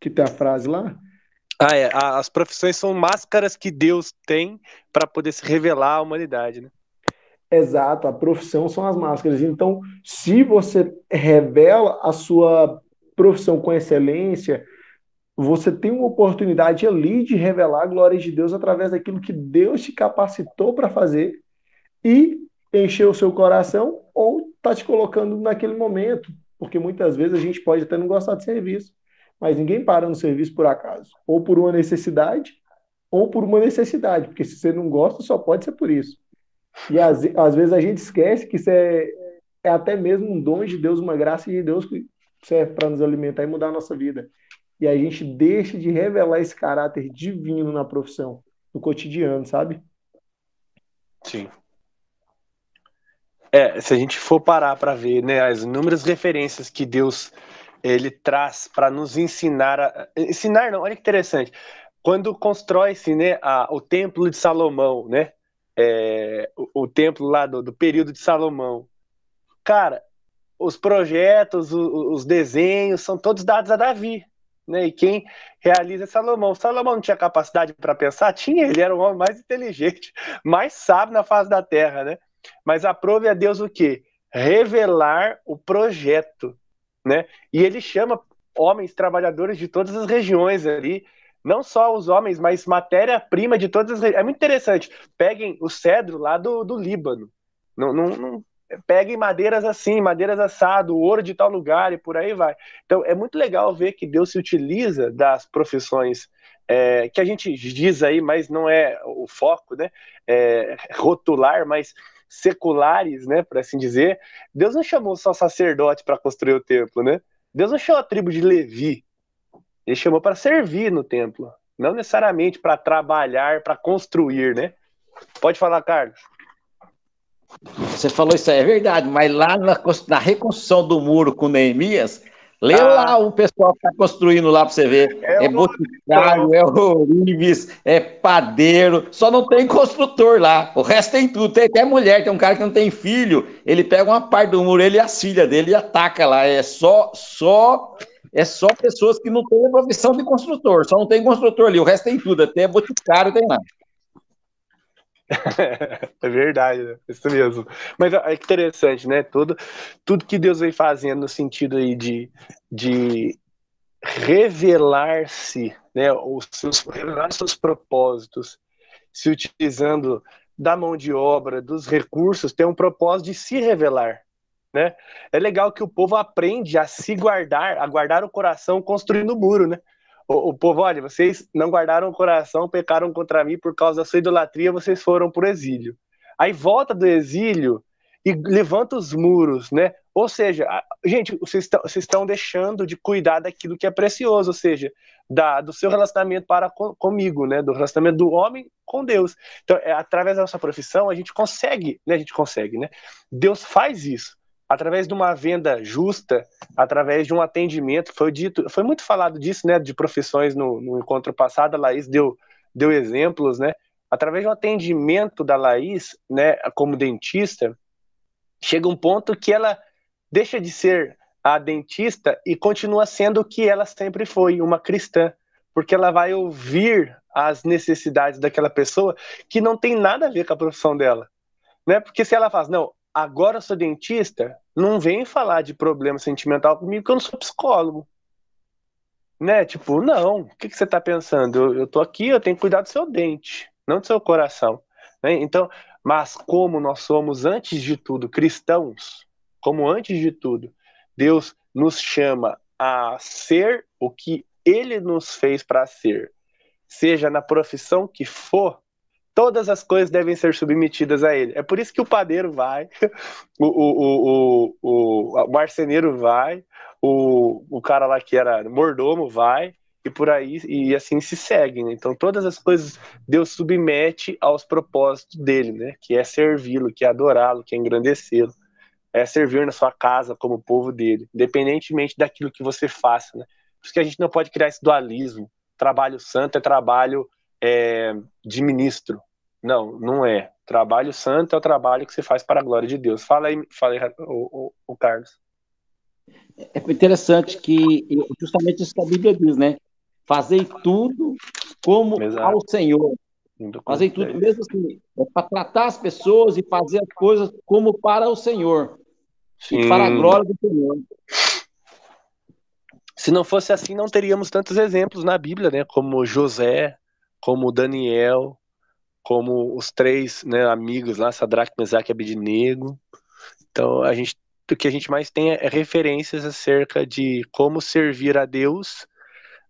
que tem a frase lá? Ah, é. As profissões são máscaras que Deus tem para poder se revelar à humanidade, né? Exato, a profissão são as máscaras. Então, se você revela a sua profissão com excelência, você tem uma oportunidade ali de revelar a glória de Deus através daquilo que Deus te capacitou para fazer e encher o seu coração ou tá te colocando naquele momento, porque muitas vezes a gente pode até não gostar de serviço, mas ninguém para no serviço por acaso, ou por uma necessidade, ou por uma necessidade, porque se você não gosta, só pode ser por isso. E às, às vezes a gente esquece que isso é, é até mesmo um dom de Deus, uma graça de Deus que serve para nos alimentar e mudar a nossa vida. E a gente deixa de revelar esse caráter divino na profissão, no cotidiano, sabe? Sim. É, se a gente for parar para ver, né, as inúmeras referências que Deus ele traz para nos ensinar, a, ensinar não, olha que interessante, quando constrói-se, né, a, o templo de Salomão, né, é, o, o, templo lá do, do, período de Salomão, cara, os projetos, o, os desenhos são todos dados a Davi, né, e quem realiza é Salomão. Salomão não tinha capacidade para pensar? Tinha, ele era o homem mais inteligente, mais sábio na face da terra, né? Mas aprove a Deus o quê? revelar o projeto, né? E ele chama homens trabalhadores de todas as regiões ali, não só os homens, mas matéria-prima de todas as regiões. É muito interessante. Peguem o cedro lá do, do Líbano. Não, não, não, peguem madeiras assim, madeiras assado, ouro de tal lugar e por aí vai. Então é muito legal ver que Deus se utiliza das profissões é, que a gente diz aí, mas não é o foco, né? É, rotular, mas seculares, né? Por assim dizer. Deus não chamou só sacerdote para construir o templo, né? Deus não chamou a tribo de Levi. Ele chamou para servir no templo, não necessariamente para trabalhar, para construir, né? Pode falar, Carlos. Você falou isso aí, é verdade, mas lá na, na reconstrução do muro com Neemias, lê ah. lá o pessoal que está construindo lá para você ver. É, é boticário, é ourives, é padeiro, só não tem construtor lá. O resto tem tudo. Tem até mulher, tem um cara que não tem filho, ele pega uma parte do muro, ele e as filhas dele e ataca lá. É só, só é só pessoas que não têm a profissão de construtor, só não tem construtor ali, o resto tem tudo, até boticário tem lá. é verdade, né? isso mesmo. Mas é interessante, né? Tudo, tudo que Deus vem fazendo no sentido aí de, de revelar-se, né? Os seus, revelar seus propósitos, se utilizando da mão de obra, dos recursos, tem um propósito de se revelar. Né? É legal que o povo aprende a se guardar, a guardar o coração construindo o muro, né? O, o, povo, olha, vocês não guardaram o coração, pecaram contra mim por causa da sua idolatria, vocês foram para o exílio. Aí volta do exílio e levanta os muros, né? Ou seja, gente, vocês estão, deixando de cuidar daquilo que é precioso, ou seja, da, do seu relacionamento para com, comigo, né? Do relacionamento do homem com Deus. Então, é, através da nossa profissão, a gente consegue, né? A gente consegue, né? Deus faz isso através de uma venda justa, através de um atendimento, foi dito, foi muito falado disso, né, de profissões no, no encontro passado, a Laís deu, deu exemplos, né, através de um atendimento da Laís, né, como dentista, chega um ponto que ela deixa de ser a dentista e continua sendo o que ela sempre foi, uma cristã, porque ela vai ouvir as necessidades daquela pessoa que não tem nada a ver com a profissão dela. Né? Porque se ela faz, não, agora eu sou dentista, não vem falar de problema sentimental comigo que eu não sou psicólogo. Né? Tipo, não, o que, que você está pensando? Eu, eu tô aqui, eu tenho que cuidar do seu dente, não do seu coração. Né? Então, mas como nós somos, antes de tudo, cristãos, como antes de tudo, Deus nos chama a ser o que Ele nos fez para ser, seja na profissão que for, todas as coisas devem ser submetidas a ele. É por isso que o padeiro vai, o, o, o, o, marceneiro vai, o, o cara lá que era mordomo vai, e por aí, e assim se segue. Né? Então, todas as coisas Deus submete aos propósitos dele, né? que é servi-lo, que é adorá-lo, que é engrandecê-lo, é servir na sua casa como povo dele, independentemente daquilo que você faça. Né? Por isso que a gente não pode criar esse dualismo. Trabalho santo é trabalho é, de ministro. Não, não é. Trabalho santo é o trabalho que você faz para a glória de Deus. Fala aí, fala aí o, o, o Carlos. É interessante que justamente isso que a Bíblia diz, né? Fazei tudo como Exato. ao Senhor. Fazei tudo mesmo assim, é para tratar as pessoas e fazer as coisas como para o Senhor. Sim. E para a glória do Senhor. Se não fosse assim, não teríamos tantos exemplos na Bíblia, né? Como José, como Daniel, como os três né, amigos lá, Sadraque, Mesaque e Abednego. Então, a gente, o que a gente mais tem é, referências acerca de como servir a Deus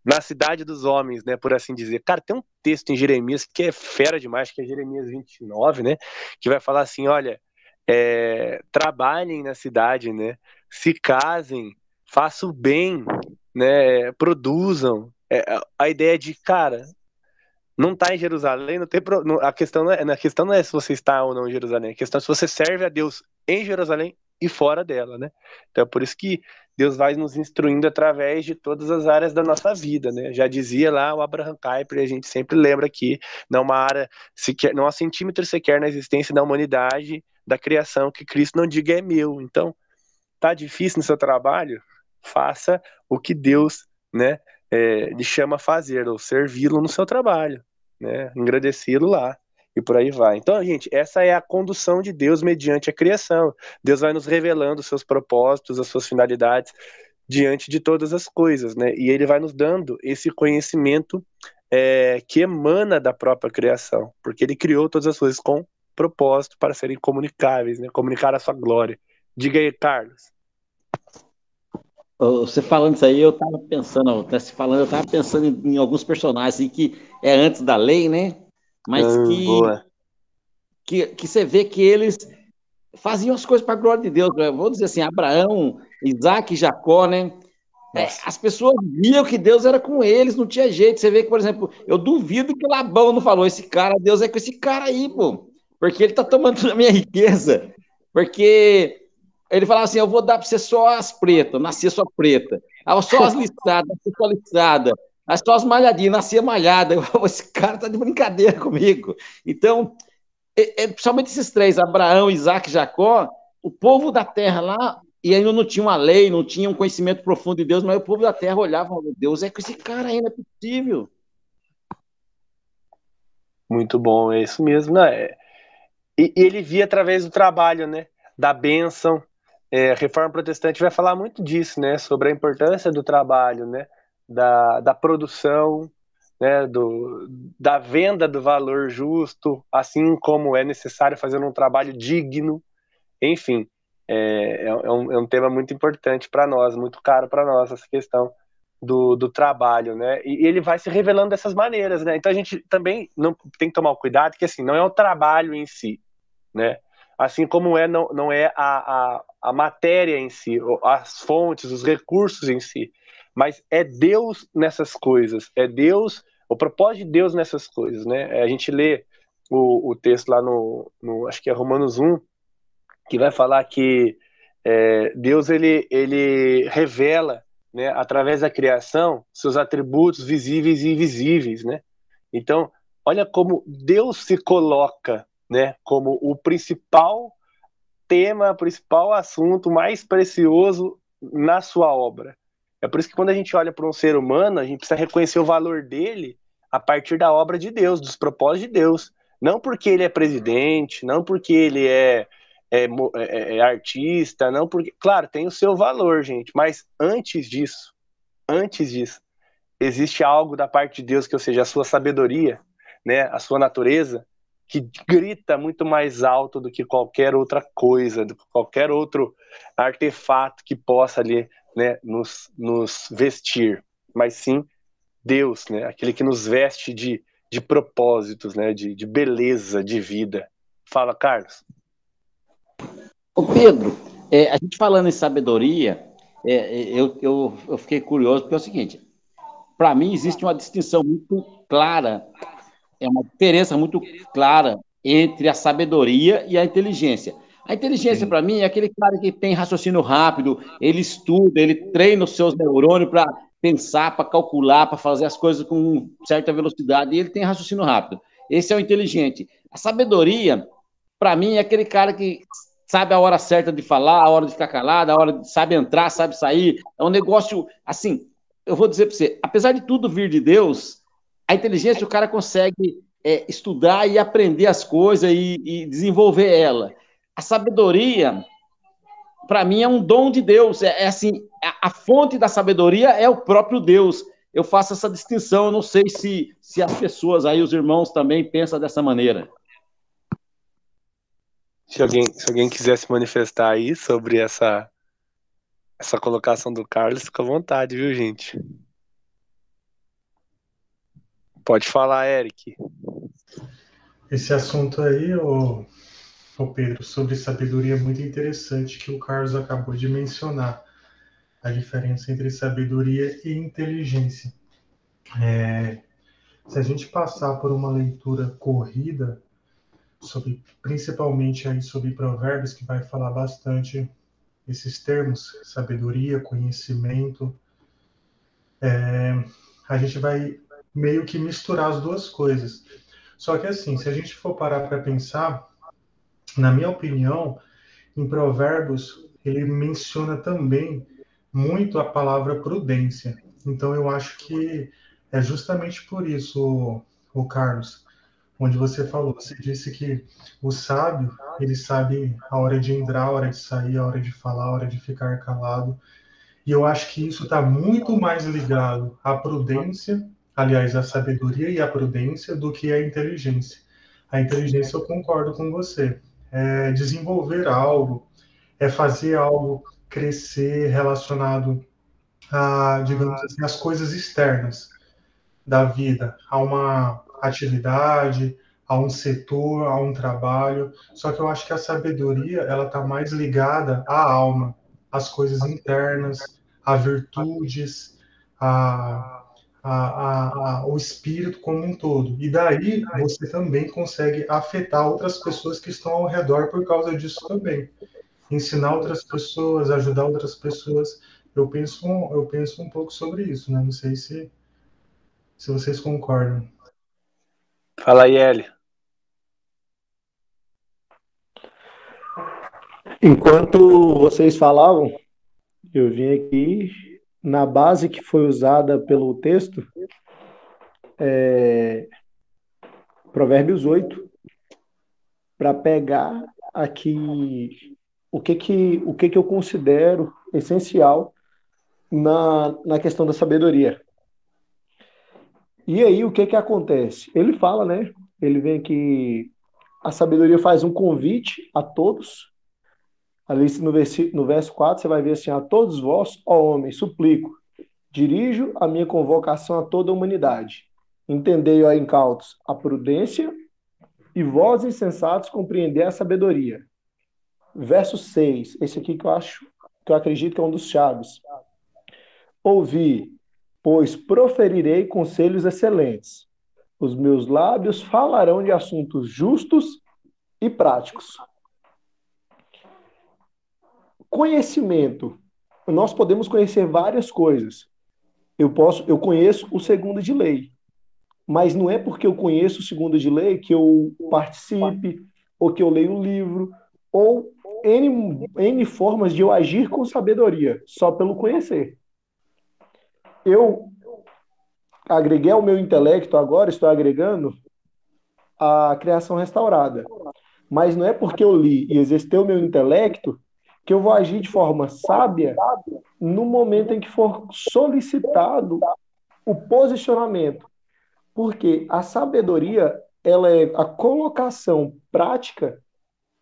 na cidade dos homens, né, por assim dizer. Cara, tem um texto em Jeremias que é fera demais, que é Jeremias 29, né, que vai falar assim, olha, é, trabalhem na cidade, né, se casem, façam bem, né, produzam. É, a ideia de, cara, não está em Jerusalém, não tem pro... a questão não é, a questão não é se você está ou não em Jerusalém, a questão é se você serve a Deus em Jerusalém e fora dela, né? Então é por isso que Deus vai nos instruindo através de todas as áreas da nossa vida, né? Já dizia lá o Abraham Kuyper, a gente sempre lembra que não uma área sequer, não há centímetro sequer na existência da humanidade, da criação que Cristo não diga é meu. Então, tá difícil no seu trabalho? Faça o que Deus, né, é, lhe chama a fazer, ou servi-lo no seu trabalho, né? Lá. e por aí vai. Então, gente, essa é a condução de Deus mediante a criação. Deus vai nos revelando os seus propósitos, as suas finalidades diante de todas as coisas, né? E ele vai nos dando esse conhecimento é, que emana da própria criação, porque ele criou todas as coisas com propósito para serem comunicáveis, né? Comunicar a sua glória. Diga aí, Carlos. Você falando isso aí, eu estava pensando, tá se falando, eu estava pensando em, em, alguns personagens assim, que é antes da lei, né? Mas ah, que, que, que você vê que eles faziam as coisas para a glória de Deus. Né? Vou dizer assim, Abraão, Isaac e Jacó, né? É, as pessoas viam que Deus era com eles, não tinha jeito. Você vê que, por exemplo, eu duvido que Labão não falou: esse cara, Deus é com esse cara aí, pô, porque ele tá tomando toda a minha riqueza. Porque ele falava assim: eu vou dar para você só as pretas, nascia só preta. Só as listadas, só listada. Só as malhadinhas, nascia malhada. Esse cara tá de brincadeira comigo. Então, é, é, principalmente esses três, Abraão, Isaac e Jacó, o povo da terra lá e ainda não tinha uma lei, não tinha um conhecimento profundo de Deus, mas o povo da terra olhava falava, Deus é com esse cara ainda, é possível. Muito bom, é isso mesmo, né? E ele via através do trabalho, né? Da bênção. É, a Reforma Protestante vai falar muito disso, né? Sobre a importância do trabalho, né? Da, da produção, né? Do, da venda do valor justo, assim como é necessário fazer um trabalho digno, enfim é, é, é, um, é um tema muito importante para nós, muito caro para nós, essa questão do, do trabalho, né? E, ele vai se revelando dessas maneiras, né? Então a gente também não tem que tomar cuidado que assim não é o trabalho em si, né? Assim como é não, não é a, a, a matéria em si, as fontes, os recursos em si, mas é Deus nessas coisas, é Deus, o propósito de Deus nessas coisas, né? A gente lê o, o texto lá no, no acho que é Romanos 1, que vai falar que é, Deus ele, ele revela, né, através da criação, seus atributos visíveis e invisíveis, né? Então, olha como Deus se coloca, né, como o principal tema, principal assunto mais precioso na sua obra. É por isso que quando a gente olha para um ser humano, a gente precisa reconhecer o valor dele a partir da obra de Deus, dos propósitos de Deus. Não porque ele é presidente, não porque ele é é, é, é, é, artista, não porque. Claro, tem o seu valor, gente, mas antes disso, antes disso, existe algo da parte de Deus que, ou seja, a sua sabedoria, né, a sua natureza, que grita muito mais alto do que qualquer outra coisa, do que qualquer outro artefato que possa ali, né, nos, nos vestir, mas sim Deus, né, aquele que nos veste de, de propósitos, né, de, de beleza, de vida. Fala, Carlos. Ô Pedro, é, a gente falando em sabedoria, é, é, eu, eu, eu fiquei curioso, porque é o seguinte: para mim existe uma distinção muito clara, é uma diferença muito clara entre a sabedoria e a inteligência. A inteligência, para mim, é aquele cara que tem raciocínio rápido, ele estuda, ele treina os seus neurônios para pensar, para calcular, para fazer as coisas com certa velocidade, e ele tem raciocínio rápido. Esse é o inteligente. A sabedoria, para mim, é aquele cara que sabe a hora certa de falar, a hora de ficar calado, a hora de sabe entrar, sabe sair. É um negócio assim. Eu vou dizer para você, apesar de tudo vir de Deus, a inteligência o cara consegue é, estudar e aprender as coisas e, e desenvolver ela. A sabedoria, para mim, é um dom de Deus. É, é assim, a, a, fonte da sabedoria é o próprio Deus. Eu faço essa distinção. Eu não sei se, se as pessoas aí, os irmãos, também pensam dessa maneira. Se alguém, se alguém quiser se manifestar aí sobre essa, essa colocação do Carlos, fica à vontade, viu, gente? Pode falar, Eric. Esse assunto aí, ô Pedro, sobre sabedoria é muito interessante que o Carlos acabou de mencionar. A diferença entre sabedoria e inteligência. É, se a gente passar por uma leitura corrida sobre principalmente aí sobre provérbios que vai falar bastante esses termos, sabedoria, conhecimento. É, a gente vai meio que misturar as duas coisas. Só que assim, se a gente for parar para pensar, na minha opinião, em provérbios ele menciona também muito a palavra prudência. Então eu acho que é justamente por isso, o, o Carlos, onde você falou, você disse que o sábio, ele sabe a hora de entrar, a hora de sair, a hora de falar, a hora de ficar calado. E eu acho que isso está muito mais ligado à prudência, aliás, à sabedoria e à prudência, do que à inteligência. A inteligência, eu concordo com você. É desenvolver algo, é fazer algo crescer relacionado a, digamos assim, as coisas externas da vida, a uma atividade, a um setor, a um trabalho. Só que eu acho que a sabedoria ela está mais ligada à alma, às coisas internas, a virtudes, a, a, a, a, o espírito como um todo. E daí você também consegue afetar outras pessoas que estão ao redor por causa disso também. Ensinar outras pessoas, ajudar outras pessoas. Eu penso, eu penso um pouco sobre isso, né? Não sei se, se vocês concordam. Fala aí, Eli. Enquanto vocês falavam, eu vim aqui na base que foi usada pelo texto, é, Provérbios 8, para pegar aqui o que que, o que que eu considero essencial na, na questão da sabedoria. E aí, o que que acontece? Ele fala, né? Ele vem que a sabedoria faz um convite a todos. Ali no, no verso 4, você vai ver assim: A todos vós, ó homens, suplico, dirijo a minha convocação a toda a humanidade. Entendei, ó incautos, a prudência, e vós, insensatos, compreender a sabedoria. Verso 6, esse aqui que eu acho, que eu acredito que é um dos chaves. Ouvi, pois proferirei conselhos excelentes. Os meus lábios falarão de assuntos justos e práticos. Conhecimento. Nós podemos conhecer várias coisas. Eu posso, eu conheço o segundo de lei, mas não é porque eu conheço o segundo de lei que eu participe ou que eu leio o livro ou N, N formas de eu agir com sabedoria, só pelo conhecer eu agreguei ao meu intelecto agora, estou agregando a criação restaurada. Mas não é porque eu li e exercitei o meu intelecto que eu vou agir de forma sábia no momento em que for solicitado o posicionamento. Porque a sabedoria ela é a colocação prática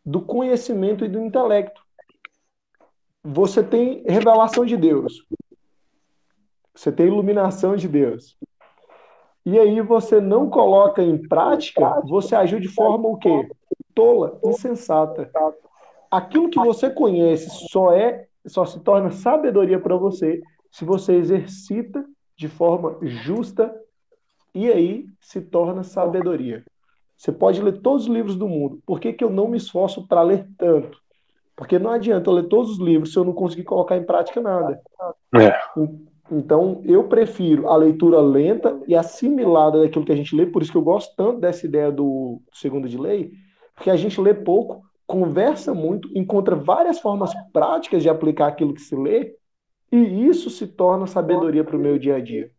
do conhecimento e do intelecto. Você tem revelação de Deus. Você tem iluminação de Deus. E aí você não coloca em prática, você agiu de forma o quê? Tola, insensata. Aquilo que você conhece só é, só se torna sabedoria para você se você exercita de forma justa e aí se torna sabedoria. Você pode ler todos os livros do mundo. Por que, que eu não me esforço para ler tanto? Porque não adianta eu ler todos os livros se eu não conseguir colocar em prática nada. É. Então, eu prefiro a leitura lenta e assimilada daquilo que a gente lê, por isso que eu gosto tanto dessa ideia do segundo de lei, porque a gente lê pouco, conversa muito, encontra várias formas práticas de aplicar aquilo que se lê, e isso se torna sabedoria para o meu dia a dia.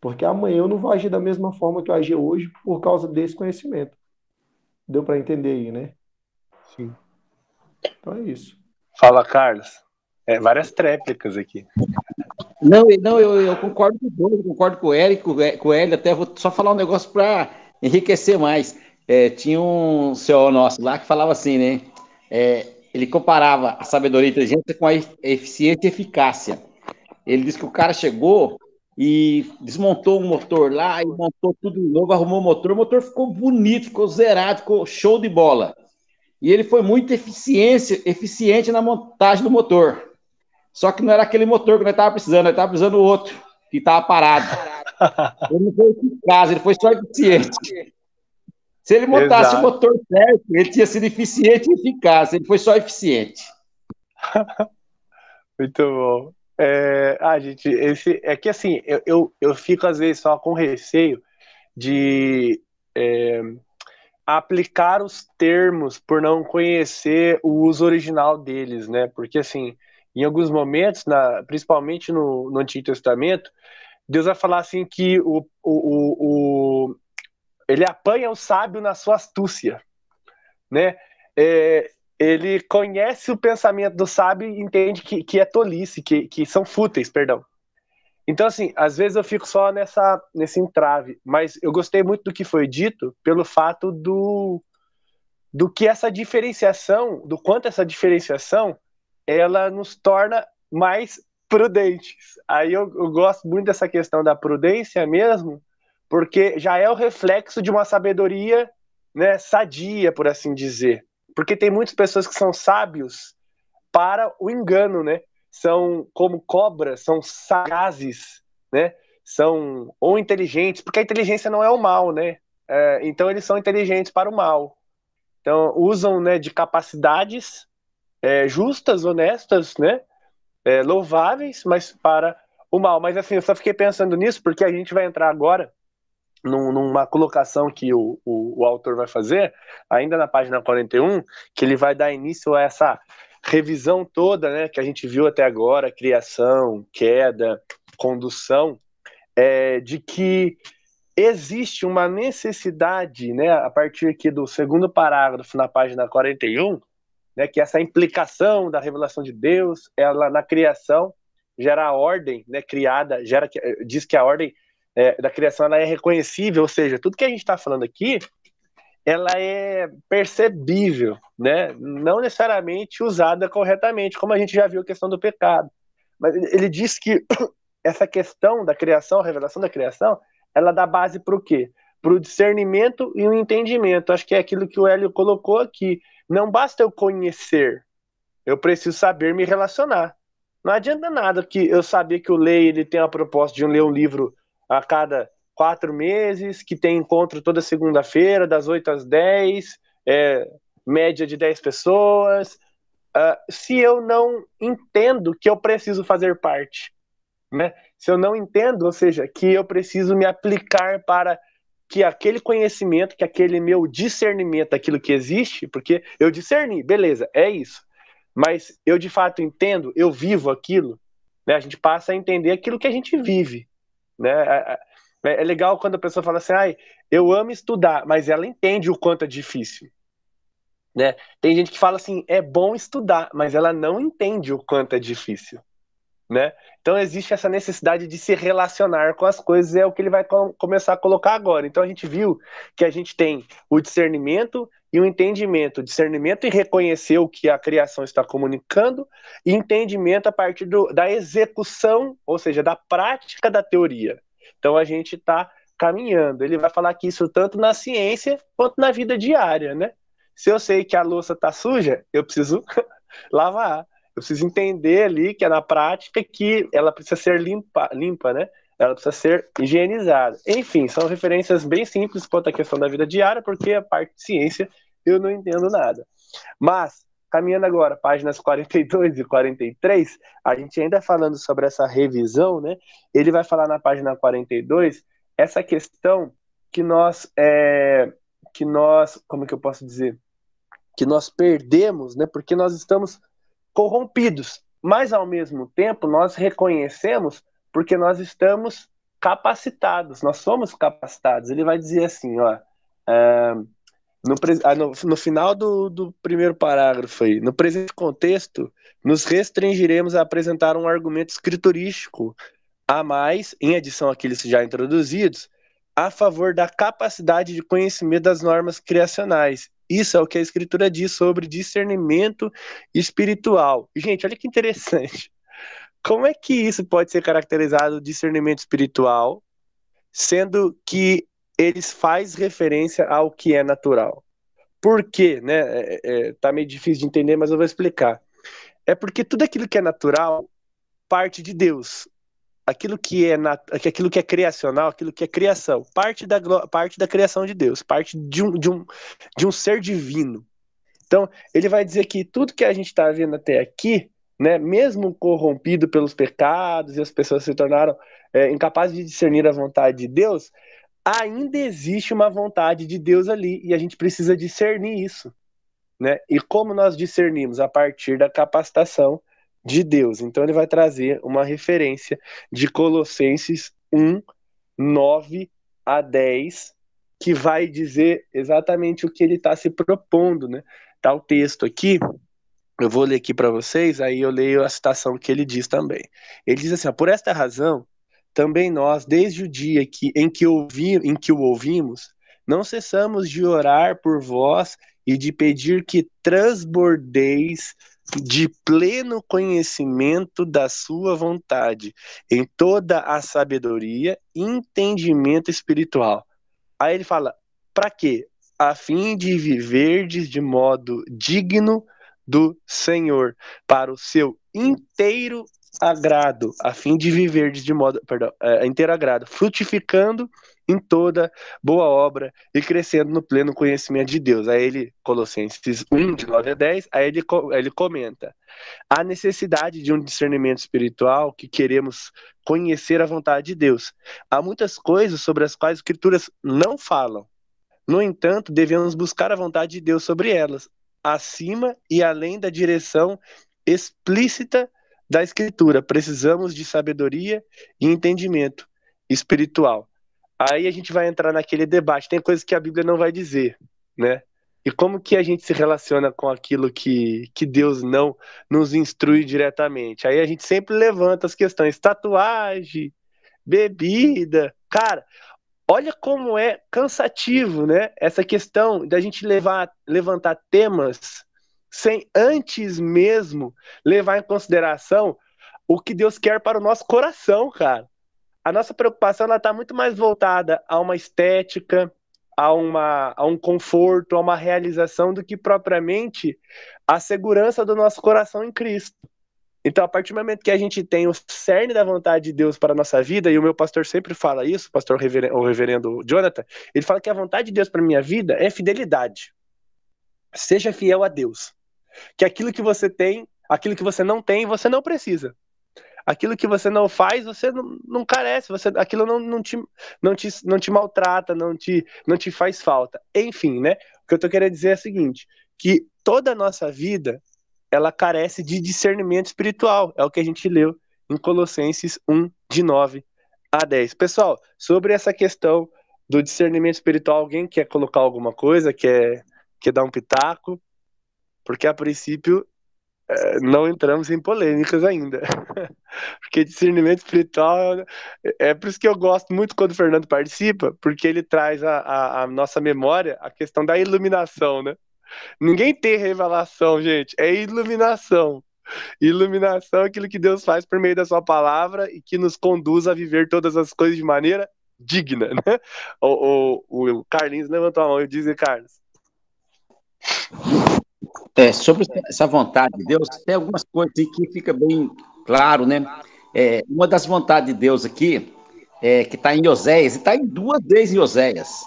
Porque amanhã eu não vou agir da mesma forma que eu agi hoje por causa desse conhecimento. Deu para entender aí, né? Sim. Então é isso. Fala, Carlos. É, várias tréplicas aqui. Não, não eu, eu concordo com o concordo com o Eric, com o Hélio, até vou só falar um negócio para enriquecer mais. É, tinha um CEO nosso lá que falava assim, né? É, ele comparava a sabedoria e inteligência com a eficiência e eficácia. Ele disse que o cara chegou e desmontou o motor lá e montou tudo de novo, arrumou o motor, o motor ficou bonito, ficou zerado, ficou show de bola. E ele foi muito eficiente, eficiente na montagem do motor. Só que não era aquele motor que nós estávamos precisando, nós estávamos precisando do outro, que estava parado. Ele não foi eficaz, ele foi só eficiente. Se ele montasse Exato. o motor certo, ele tinha sido eficiente e eficaz, ele foi só eficiente. Muito bom. É, ah, gente, esse, é que assim, eu, eu, eu fico às vezes só com receio de é, aplicar os termos por não conhecer o uso original deles, né? Porque assim, em alguns momentos, na, principalmente no, no, Antigo Testamento, Deus vai falar assim que o, o, o, ele apanha o sábio na sua astúcia, né? É, ele conhece o pensamento do sábio e entende que, que é tolice, que, que são fúteis, perdão. Então, assim, às vezes eu fico só nessa, nesse entrave, mas eu gostei muito do que foi dito pelo fato do, do que essa diferenciação, do quanto essa diferenciação, ela nos torna mais prudentes. Aí eu, eu gosto muito dessa questão da prudência mesmo, porque já é o reflexo de uma sabedoria né, sadia, por assim dizer. Porque tem muitas pessoas que são sábios para o engano, né? São como cobras, são sagazes, né? São ou inteligentes, porque a inteligência não é o mal, né? É, então eles são inteligentes para o mal. Então usam né, de capacidades é, justas, honestas, né? É, louváveis, mas para o mal. Mas assim, eu só fiquei pensando nisso porque a gente vai entrar agora num, numa colocação que o, o, o, autor vai fazer, ainda na página 41, que ele vai dar início a essa revisão toda, né, que a gente viu até agora, criação, queda, condução, é, de que existe uma necessidade, né, a partir aqui do segundo parágrafo na página 41, né, que essa implicação da revelação de Deus, ela na criação gera a ordem, né, criada, gera diz que a ordem é, da criação ela é reconhecível, ou seja, tudo que a gente está falando aqui, ela é percebível, né? Não necessariamente usada corretamente, como a gente já viu a questão do pecado. Mas ele diz que essa questão da criação, revelação da criação, ela dá base para o quê? Para o discernimento e o entendimento. Acho que é aquilo que o Hélio colocou aqui. Não basta eu conhecer, eu preciso saber me relacionar. Não adianta nada que eu saber que o Lei ele tem a proposta de ler um livro a cada quatro meses, que tem encontro toda segunda-feira, das 8 às 10, é, média de 10 pessoas. Uh, se eu não entendo que eu preciso fazer parte, né? Se eu não entendo, ou seja, que eu preciso me aplicar para que aquele conhecimento, que aquele meu discernimento daquilo que existe, porque eu discerni, beleza, é isso. Mas eu de fato entendo, eu vivo aquilo, né? A gente passa a entender aquilo que a gente vive. Né? É, é, é legal quando a pessoa fala assim, ai, eu amo estudar, mas ela entende o quanto é difícil. Né? Tem gente que fala assim, é bom estudar, mas ela não entende o quanto é difícil. Né? Então existe essa necessidade de se relacionar com as coisas, é o que ele vai com começar a colocar agora. Então a gente viu que a gente tem o discernimento e o entendimento, discernimento e reconhecer o que a criação está comunicando, e entendimento a partir do, da execução, ou seja, da prática da teoria. Então a gente está caminhando. Ele vai falar que isso tanto na ciência quanto na vida diária, né? Se eu sei que a louça está suja, eu preciso lavar. Eu preciso entender ali que é na prática que ela precisa ser limpa, limpa, né? Ela precisa ser higienizada. Enfim, são referências bem simples quanto à questão da vida diária, porque a parte de ciência eu não entendo nada. Mas, caminhando agora, páginas 42 e 43, a gente ainda falando sobre essa revisão, né? Ele vai falar na página 42 essa questão que nós, é, que nós, como que eu posso dizer? Que nós perdemos, né? Porque nós estamos corrompidos. Mas, ao mesmo tempo, nós reconhecemos porque nós estamos capacitados, nós somos capacitados. Ele vai dizer assim, ó, é, no, ah, no, no, final do, do primeiro parágrafo aí, no presente contexto, nos restringiremos a apresentar um argumento escriturístico a mais, em adição àqueles já introduzidos, a favor da capacidade de conhecimento das normas criacionais isso é o que a escritura diz sobre discernimento espiritual. Gente, olha que interessante. Como é que isso pode ser caracterizado discernimento espiritual, sendo que eles faz referência ao que é natural? Por quê? Né? É, é, tá meio difícil de entender, mas eu vou explicar. É porque tudo aquilo que é natural parte de Deus aquilo que é nat... aquilo que é criacional, aquilo que é criação, parte da parte da criação de Deus, parte de um, de um, de um ser divino. Então, ele vai dizer que tudo que a gente está vendo até aqui, né, mesmo corrompido pelos pecados e as pessoas se tornaram é, incapazes de discernir a vontade de Deus, ainda existe uma vontade de Deus ali e a gente precisa discernir isso. Né? E como nós discernimos? A partir da capacitação de Deus. Então ele vai trazer uma referência de Colossenses 1, 9 a 10, que vai dizer exatamente o que ele está se propondo, né? Tá o texto aqui, eu vou ler aqui para vocês, aí eu leio a citação que ele diz também. Ele diz assim: por esta razão, também nós, desde o dia que, em, que ouvi, em que o ouvimos, não cessamos de orar por vós e de pedir que transbordeis de pleno conhecimento da sua vontade, em toda a sabedoria e entendimento espiritual. Aí ele fala: para quê? A fim de viverdes de modo digno do Senhor, para o seu inteiro agrado, a fim de viver de modo, perdão, é, inteiro agrado, frutificando em toda boa obra e crescendo no pleno conhecimento de Deus. Aí ele, Colossenses 1, de 9 a 10, aí ele, ele comenta a necessidade de um discernimento espiritual que queremos conhecer a vontade de Deus. Há muitas coisas sobre as quais as escrituras não falam. No entanto, devemos buscar a vontade de Deus sobre elas, acima e além da direção explícita da Escritura. Precisamos de sabedoria e entendimento espiritual. Aí a gente vai entrar naquele debate. Tem coisas que a Bíblia não vai dizer, né? E como que a gente se relaciona com aquilo que, que Deus não nos instrui diretamente? Aí a gente sempre levanta as questões: tatuagem, bebida. Cara, olha como é cansativo, né? Essa questão da gente levar, levantar temas sem antes mesmo levar em consideração o que Deus quer para o nosso coração, cara. A nossa preocupação está muito mais voltada a uma estética, a, uma, a um conforto, a uma realização do que propriamente a segurança do nosso coração em Cristo. Então, a partir do momento que a gente tem o cerne da vontade de Deus para a nossa vida, e o meu pastor sempre fala isso, o pastor reverendo, o reverendo Jonathan, ele fala que a vontade de Deus para a minha vida é fidelidade. Seja fiel a Deus. Que aquilo que você tem, aquilo que você não tem, você não precisa. Aquilo que você não faz, você não, não carece, você, aquilo não, não, te, não, te, não te maltrata, não te, não te faz falta. Enfim, né? O que eu estou querendo dizer é o seguinte: que toda a nossa vida ela carece de discernimento espiritual. É o que a gente leu em Colossenses 1, de 9 a 10. Pessoal, sobre essa questão do discernimento espiritual, alguém quer colocar alguma coisa? Quer, quer dar um pitaco? porque a princípio é, não entramos em polêmicas ainda. porque discernimento espiritual é, é por isso que eu gosto muito quando o Fernando participa, porque ele traz a, a, a nossa memória a questão da iluminação, né? Ninguém tem revelação, gente, é iluminação. Iluminação é aquilo que Deus faz por meio da sua palavra e que nos conduz a viver todas as coisas de maneira digna, né? O, o, o Carlinhos levantou a mão e disse, Carlos. É, sobre essa vontade de Deus, tem algumas coisas que fica bem claro, né? É, uma das vontades de Deus aqui, é, que está em Oséias, e está em duas vezes em Oséias.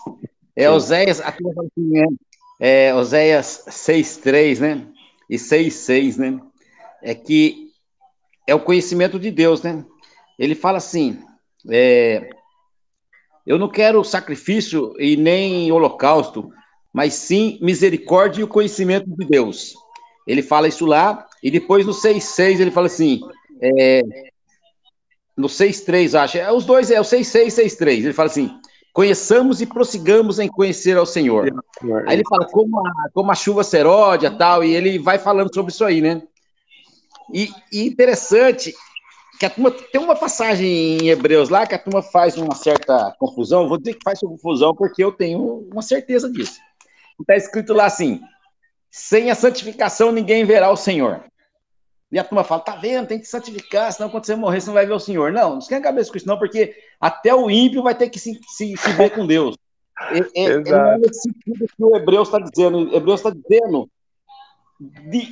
É Oséias, aqui assim, é, Oséias 6.3, né? E 6.6, né? É que é o conhecimento de Deus, né? Ele fala assim, é, eu não quero sacrifício e nem holocausto, mas sim misericórdia e o conhecimento de Deus. Ele fala isso lá, e depois no 6,6 ele fala assim, é, no 6,3, acho, é, os dois é o 6,6 e 6,3, ele fala assim, conheçamos e prossigamos em conhecer ao Senhor. Aí ele fala como a, como a chuva seródia tal, e ele vai falando sobre isso aí, né? E, e interessante que a turma, tem uma passagem em Hebreus lá que a turma faz uma certa confusão, vou dizer que faz confusão porque eu tenho uma certeza disso. Está escrito lá assim: sem a santificação ninguém verá o Senhor. E a turma fala: tá vendo, tem que santificar, senão quando você morrer você não vai ver o Senhor. Não, não esquenta a cabeça com isso, não, porque até o ímpio vai ter que se, se, se ver com Deus. É, é, é nesse sentido que o Hebreus está dizendo. O Hebreus está dizendo de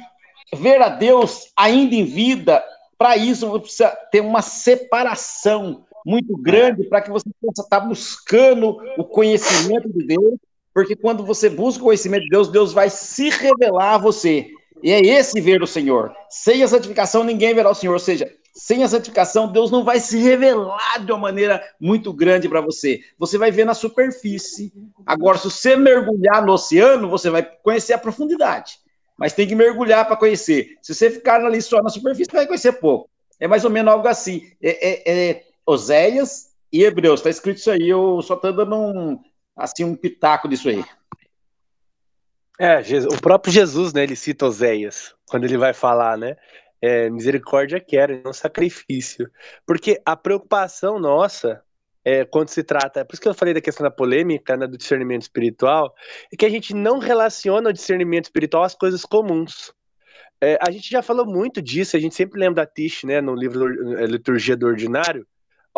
ver a Deus ainda em vida. Para isso, você precisa ter uma separação muito grande para que você possa estar tá buscando o conhecimento de Deus porque quando você busca o conhecimento de Deus, Deus vai se revelar a você. E é esse ver o Senhor. Sem a santificação, ninguém verá o Senhor. Ou seja, sem a santificação, Deus não vai se revelar de uma maneira muito grande para você. Você vai ver na superfície. Agora, se você mergulhar no oceano, você vai conhecer a profundidade. Mas tem que mergulhar para conhecer. Se você ficar ali só na superfície, vai conhecer pouco. É mais ou menos algo assim. É, é, é Oséias e Hebreus. Está escrito isso aí. Eu só estou dando um, assim um pitaco disso aí. É, o próprio Jesus, né, ele cita Oséias, quando ele vai falar, né, é, misericórdia quero, não sacrifício. Porque a preocupação nossa, é, quando se trata, é por isso que eu falei da questão da polêmica, né, do discernimento espiritual, é que a gente não relaciona o discernimento espiritual às coisas comuns. É, a gente já falou muito disso, a gente sempre lembra da Tish, né, no livro é, Liturgia do Ordinário,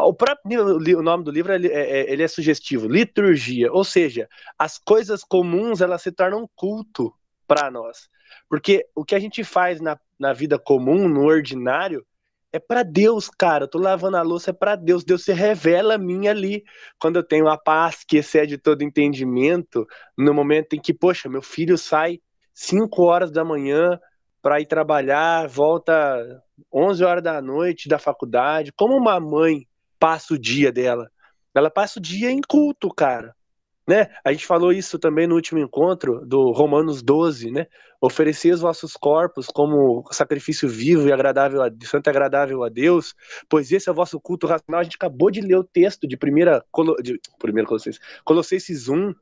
o próprio o nome do livro ele é, ele é sugestivo, liturgia, ou seja, as coisas comuns elas se tornam culto para nós, porque o que a gente faz na, na vida comum, no ordinário, é para Deus, cara. Eu tô lavando a louça é para Deus. Deus se revela a mim ali. Quando eu tenho a paz que excede todo entendimento, no momento em que, poxa, meu filho sai 5 horas da manhã para ir trabalhar, volta 11 horas da noite da faculdade. Como uma mãe passa o dia dela? Ela passa o dia em culto, cara. Né? A gente falou isso também no último encontro do Romanos 12, né? Oferecer os vossos corpos como sacrifício vivo e agradável a, santo e agradável a Deus, pois esse é o vosso culto racional. A gente acabou de ler o texto de primeira, de, primeira Colossenses, Colossenses 1,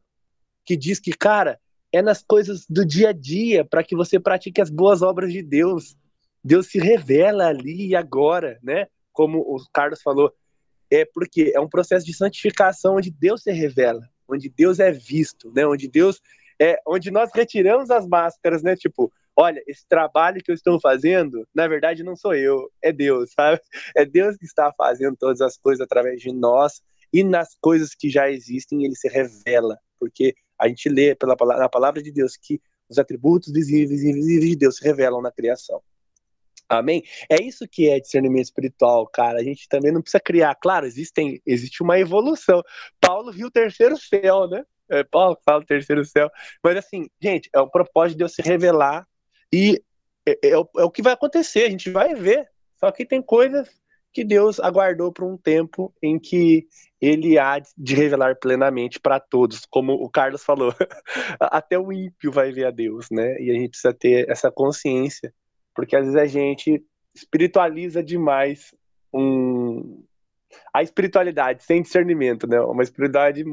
que diz que, cara, é nas coisas do dia a dia para que você pratique as boas obras de Deus. Deus se revela ali e agora, né? Como o Carlos falou, é porque é um processo de santificação onde Deus se revela, onde Deus é visto, né? Onde Deus é, onde nós retiramos as máscaras, né? Tipo, olha, esse trabalho que eu estou fazendo, na verdade não sou eu, é Deus, sabe? É Deus que está fazendo todas as coisas através de nós e nas coisas que já existem ele se revela, porque a gente lê pela na palavra de Deus que os atributos visíveis e invisíveis de Deus se revelam na criação. Amém? É isso que é discernimento espiritual, cara. A gente também não precisa criar. Claro, existem, existe uma evolução. Paulo viu o terceiro céu, né? É Paulo que fala o terceiro céu. Mas assim, gente, é o propósito de Deus se revelar e é, é, é, o, é o que vai acontecer. A gente vai ver. Só que tem coisas que Deus aguardou por um tempo em que ele há de revelar plenamente para todos, como o Carlos falou. Até o ímpio vai ver a Deus, né? E a gente precisa ter essa consciência porque às vezes a gente espiritualiza demais um... a espiritualidade sem discernimento, né? Uma espiritualidade,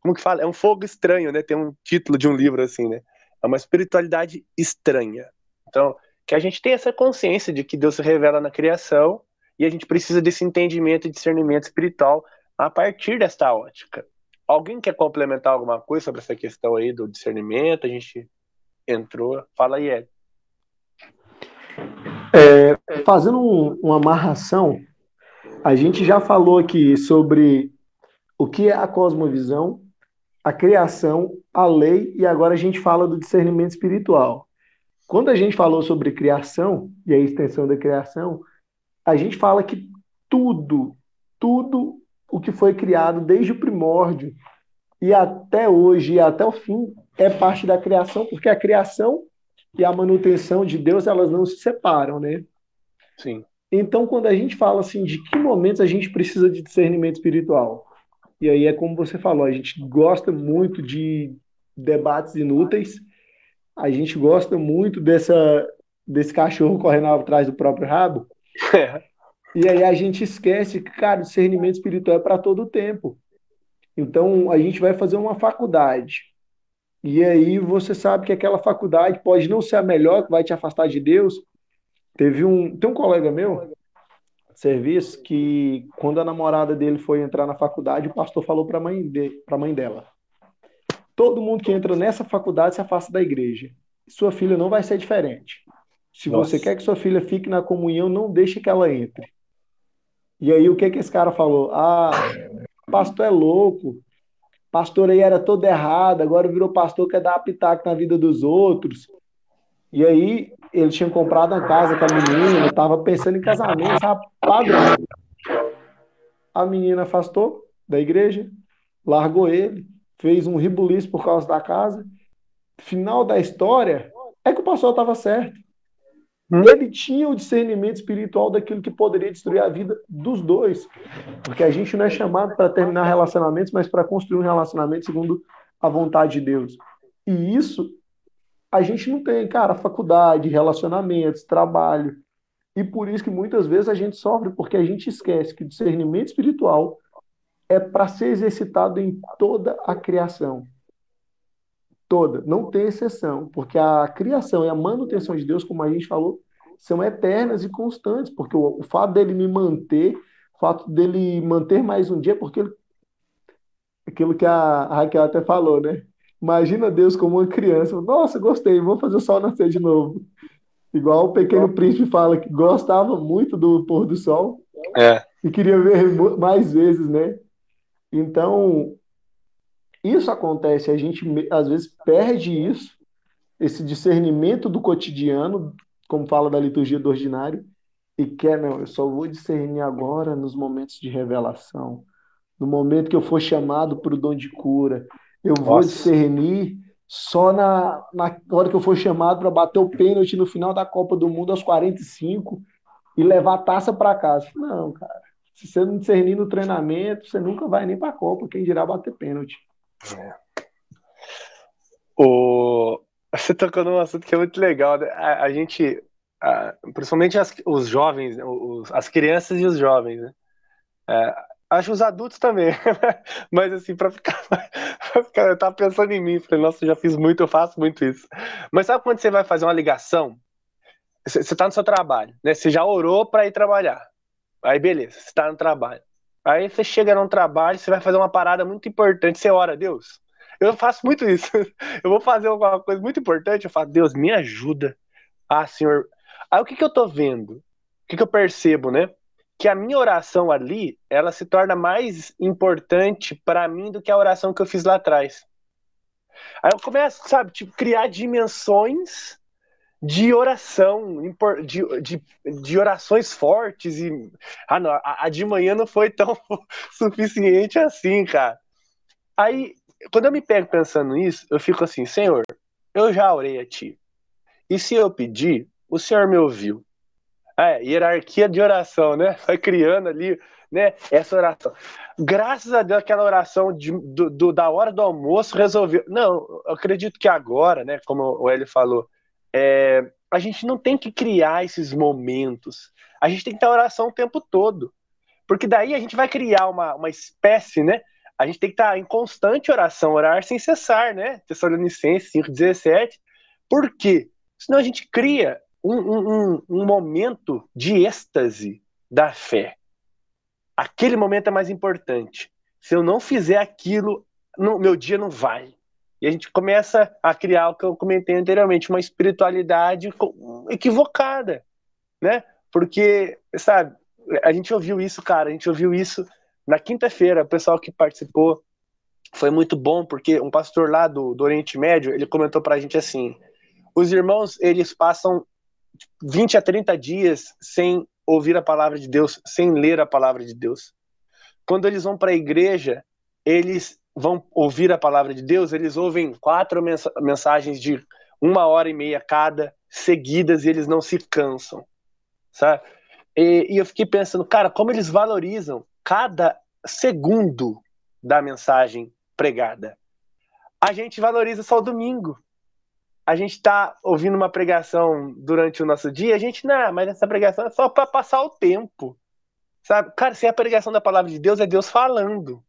como que fala? É um fogo estranho, né? Tem um título de um livro assim, né? É uma espiritualidade estranha. Então, que a gente tenha essa consciência de que Deus se revela na criação e a gente precisa desse entendimento e discernimento espiritual a partir desta ótica. Alguém quer complementar alguma coisa sobre essa questão aí do discernimento? A gente entrou. Fala aí, Ed. É, fazendo um, uma amarração, a gente já falou aqui sobre o que é a cosmovisão, a criação, a lei, e agora a gente fala do discernimento espiritual. Quando a gente falou sobre criação e a extensão da criação, a gente fala que tudo, tudo o que foi criado desde o primórdio e até hoje e até o fim é parte da criação, porque a criação e a manutenção de Deus, elas não se separam, né? Sim. Então, quando a gente fala assim, de que momentos a gente precisa de discernimento espiritual? E aí é como você falou, a gente gosta muito de debates inúteis, a gente gosta muito dessa, desse cachorro correndo atrás do próprio rabo. É. E aí a gente esquece que, cara, discernimento espiritual é para todo o tempo. Então, a gente vai fazer uma faculdade. E aí você sabe que aquela faculdade pode não ser a melhor, que vai te afastar de Deus. Teve um, tem um colega meu, serviço, que quando a namorada dele foi entrar na faculdade, o pastor falou para a mãe, de, mãe dela: Todo mundo que entra nessa faculdade se afasta da igreja. Sua filha não vai ser diferente. Se Nossa. você quer que sua filha fique na comunhão, não deixe que ela entre. E aí o que que esse cara falou? Ah, pastor é louco pastor aí era todo errado, agora virou pastor que quer dar pitaco na vida dos outros. E aí ele tinha comprado uma casa com a menina, estava pensando em casamento, sabe? Padrão. A menina afastou da igreja, largou ele, fez um ribuliço por causa da casa. Final da história é que o pastor estava certo. Hum? Ele tinha o discernimento espiritual daquilo que poderia destruir a vida dos dois. Porque a gente não é chamado para terminar relacionamentos, mas para construir um relacionamento segundo a vontade de Deus. E isso a gente não tem, cara, faculdade, relacionamentos, trabalho. E por isso que muitas vezes a gente sofre, porque a gente esquece que o discernimento espiritual é para ser exercitado em toda a criação. Toda, não tem exceção, porque a criação e a manutenção de Deus, como a gente falou, são eternas e constantes, porque o, o fato dele me manter, o fato dele manter mais um dia, porque ele, aquilo que a Raquel até falou, né? Imagina Deus como uma criança. Nossa, gostei, vou fazer o sol nascer de novo. Igual o pequeno príncipe fala que gostava muito do pôr do sol é. e queria ver mais vezes, né? Então, isso acontece, a gente às vezes perde isso, esse discernimento do cotidiano, como fala da liturgia do ordinário, e quer, não, eu só vou discernir agora nos momentos de revelação, no momento que eu for chamado para o dom de cura, eu Nossa. vou discernir só na, na hora que eu for chamado para bater o pênalti no final da Copa do Mundo aos 45 e levar a taça para casa. Não, cara. Se você não discernir no treinamento, você nunca vai nem para a Copa, quem dirá bater pênalti. É. O... Você tocou num assunto que é muito legal. Né? A, a gente, a, principalmente as, os jovens, os, as crianças e os jovens, né? É, Acho os adultos também. Mas assim, pra ficar, pra ficar. Eu tava pensando em mim. Falei, nossa, eu já fiz muito, eu faço muito isso. Mas sabe quando você vai fazer uma ligação? Você tá no seu trabalho, né? Você já orou para ir trabalhar. Aí beleza, você tá no trabalho. Aí você chega num trabalho, você vai fazer uma parada muito importante, você ora, Deus. Eu faço muito isso. Eu vou fazer alguma coisa muito importante, eu falo, Deus, me ajuda. Ah, Senhor. Aí o que, que eu tô vendo? O que, que eu percebo, né? que a minha oração ali, ela se torna mais importante para mim do que a oração que eu fiz lá atrás. Aí eu começo, sabe, tipo, criar dimensões de oração, de, de, de orações fortes e ah, não, a, a de manhã não foi tão suficiente assim, cara. Aí, quando eu me pego pensando nisso, eu fico assim, Senhor, eu já orei a Ti. E se eu pedir, o Senhor me ouviu. É, hierarquia de oração, né? Vai criando ali, né? Essa oração. Graças a Deus, aquela oração de, do, do, da hora do almoço resolveu. Não, eu acredito que agora, né? Como o Eli falou, é, a gente não tem que criar esses momentos. A gente tem que ter oração o tempo todo. Porque daí a gente vai criar uma, uma espécie, né? A gente tem que estar em constante oração, orar sem cessar, né? Tessalonicenses 5,17. Por quê? Senão a gente cria um, um, um momento de êxtase da fé. Aquele momento é mais importante. Se eu não fizer aquilo, no, meu dia não vai. E a gente começa a criar o que eu comentei anteriormente, uma espiritualidade equivocada, né? Porque, sabe, a gente ouviu isso, cara, a gente ouviu isso na quinta-feira, o pessoal que participou foi muito bom, porque um pastor lá do, do Oriente Médio, ele comentou pra gente assim, os irmãos, eles passam 20 a 30 dias sem ouvir a palavra de Deus, sem ler a palavra de Deus. Quando eles vão para a igreja, eles vão ouvir a palavra de Deus, eles ouvem quatro mensagens de uma hora e meia cada, seguidas, e eles não se cansam, sabe? E, e eu fiquei pensando, cara, como eles valorizam cada segundo da mensagem pregada. A gente valoriza só o domingo a gente está ouvindo uma pregação durante o nosso dia, a gente, não, mas essa pregação é só para passar o tempo. Sabe? Cara, se a pregação da palavra de Deus é Deus falando.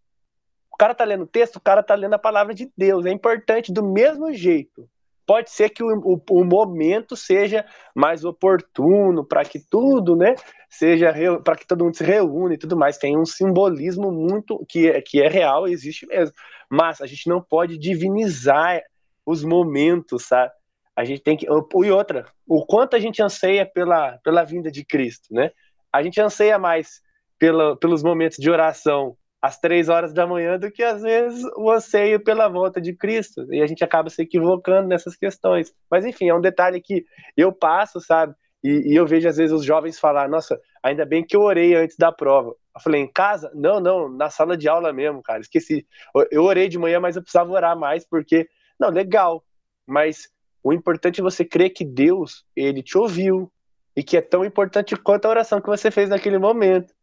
Cara tá lendo o texto, o cara tá lendo a palavra de Deus. É importante do mesmo jeito. Pode ser que o, o, o momento seja mais oportuno para que tudo, né, seja para que todo mundo se reúne e tudo mais. Tem um simbolismo muito que é, que é real, existe mesmo. Mas a gente não pode divinizar os momentos, sabe? A gente tem que. E outra, o quanto a gente anseia pela, pela vinda de Cristo, né? A gente anseia mais pela, pelos momentos de oração às três horas da manhã do que às vezes o anseio pela volta de Cristo. E a gente acaba se equivocando nessas questões. Mas enfim, é um detalhe que eu passo, sabe? E, e, eu vejo às vezes os jovens falar: Nossa, ainda bem que eu orei antes da prova. Eu falei: Em casa? Não, não, na sala de aula mesmo, cara. Esqueci. Eu orei de manhã, mas eu precisava orar mais porque não, legal. Mas o importante é você crer que Deus, ele te ouviu. E que é tão importante quanto a oração que você fez naquele momento.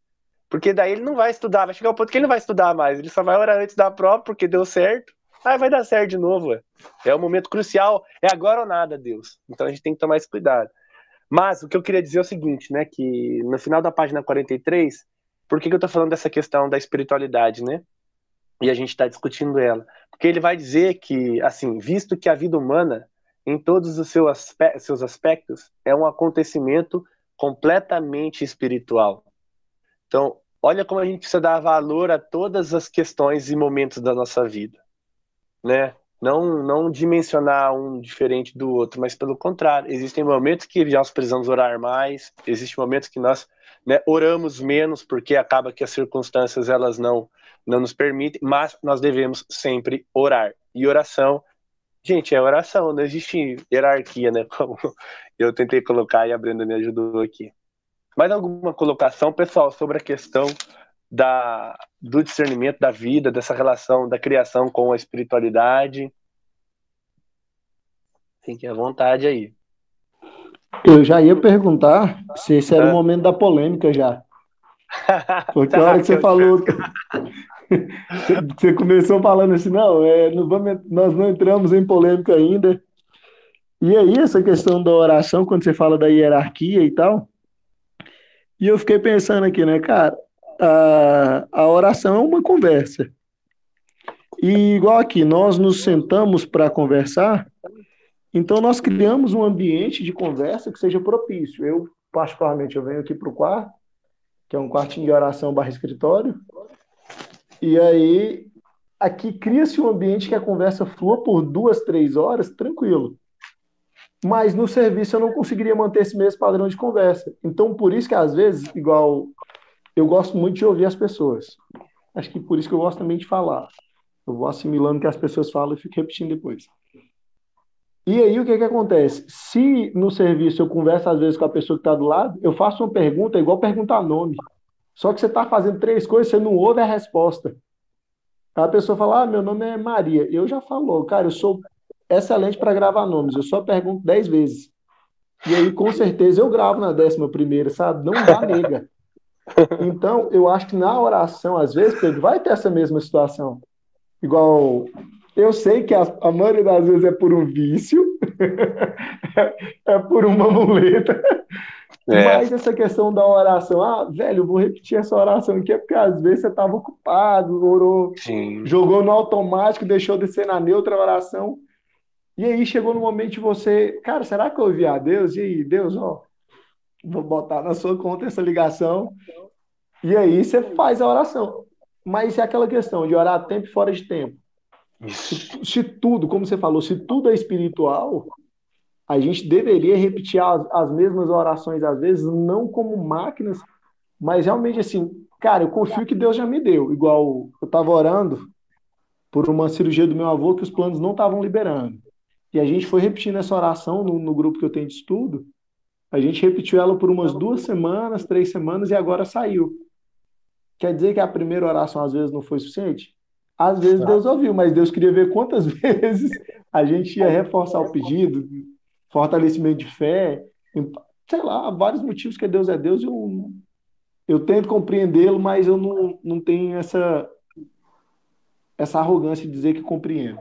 Porque daí ele não vai estudar, vai chegar ao ponto que ele não vai estudar mais. Ele só vai orar antes da prova, porque deu certo. Ah, vai dar certo de novo. Ué. É o momento crucial. É agora ou nada, Deus. Então a gente tem que tomar esse cuidado. Mas o que eu queria dizer é o seguinte, né? Que no final da página 43, Por que, que eu estou falando dessa questão da espiritualidade, né? E a gente está discutindo ela. Porque ele vai dizer que, assim, visto que a vida humana, em todos os seus aspectos, é um acontecimento completamente espiritual. Então, olha como a gente precisa dar valor a todas as questões e momentos da nossa vida, né? Não, não dimensionar um diferente do outro, mas pelo contrário, existem momentos que nós precisamos orar mais, existem momentos que nós né, oramos menos porque acaba que as circunstâncias elas não não nos permitem, mas nós devemos sempre orar. E oração, gente, é oração, não existe hierarquia, né? Como eu tentei colocar e a Brenda me ajudou aqui. Mais alguma colocação, pessoal, sobre a questão da, do discernimento da vida, dessa relação da criação com a espiritualidade? Fique à vontade aí. Eu já ia perguntar se esse era o momento da polêmica já. Porque a hora que você falou. Você começou falando assim, não, é, não vamos, nós não entramos em polêmica ainda. E aí, essa questão da oração, quando você fala da hierarquia e tal, e eu fiquei pensando aqui, né, cara, a, a oração é uma conversa. E igual aqui, nós nos sentamos para conversar, então nós criamos um ambiente de conversa que seja propício. Eu, particularmente, eu venho aqui para o quarto, que é um quartinho de oração barra escritório, e aí aqui cria-se um ambiente que a conversa flua por duas, três horas, tranquilo. Mas no serviço eu não conseguiria manter esse mesmo padrão de conversa. Então, por isso que às vezes, igual eu gosto muito de ouvir as pessoas. Acho que por isso que eu gosto também de falar. Eu vou assimilando o que as pessoas falam e fico repetindo depois. E aí o que, que acontece? Se no serviço eu converso às vezes com a pessoa que está do lado, eu faço uma pergunta igual perguntar nome. Só que você está fazendo três coisas, você não ouve a resposta. A pessoa fala, ah, meu nome é Maria. Eu já falou, cara, eu sou excelente para gravar nomes, eu só pergunto dez vezes. E aí, com certeza, eu gravo na décima primeira, sabe? Não dá nega. Então, eu acho que na oração, às vezes, Pedro, vai ter essa mesma situação. Igual eu sei que a, a maioria das vezes é por um vício, é, por uma muleta. É. Mas essa questão da oração, ah, velho, eu vou repetir essa oração aqui, é porque às vezes você estava ocupado, orou, Sim. jogou no automático, deixou de ser na neutra oração. E aí chegou no momento de você, cara, será que eu ouvi a Deus? E aí, Deus, ó, vou botar na sua conta essa ligação. E aí você faz a oração. Mas é aquela questão de orar tempo e fora de tempo. Se, se, tudo, como você falou, se tudo é espiritual, a gente deveria repetir as, as mesmas orações às vezes, não como máquinas, mas realmente assim, cara, eu confio que Deus já me deu. Igual eu estava orando por uma cirurgia do meu avô que os planos não estavam liberando. E a gente foi repetindo essa oração no, no grupo que eu tenho de estudo. A gente repetiu ela por umas duas semanas, três semanas e agora saiu. Quer dizer que a primeira oração às vezes não foi suficiente? Às vezes Deus ouviu, mas Deus queria ver quantas vezes a gente ia reforçar o pedido, fortalecimento de fé, sei lá, vários motivos que Deus é Deus. Eu, eu tento compreendê-lo, mas eu não, não tenho essa, essa arrogância de dizer que compreendo.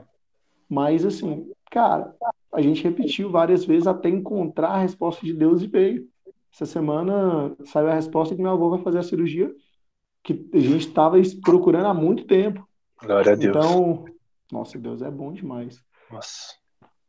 Mas, assim, cara, a gente repetiu várias vezes até encontrar a resposta de Deus e veio. Essa semana saiu a resposta que meu avô vai fazer a cirurgia que a gente estava procurando há muito tempo. Glória a Deus. Então, nossa, Deus é bom demais. Nossa.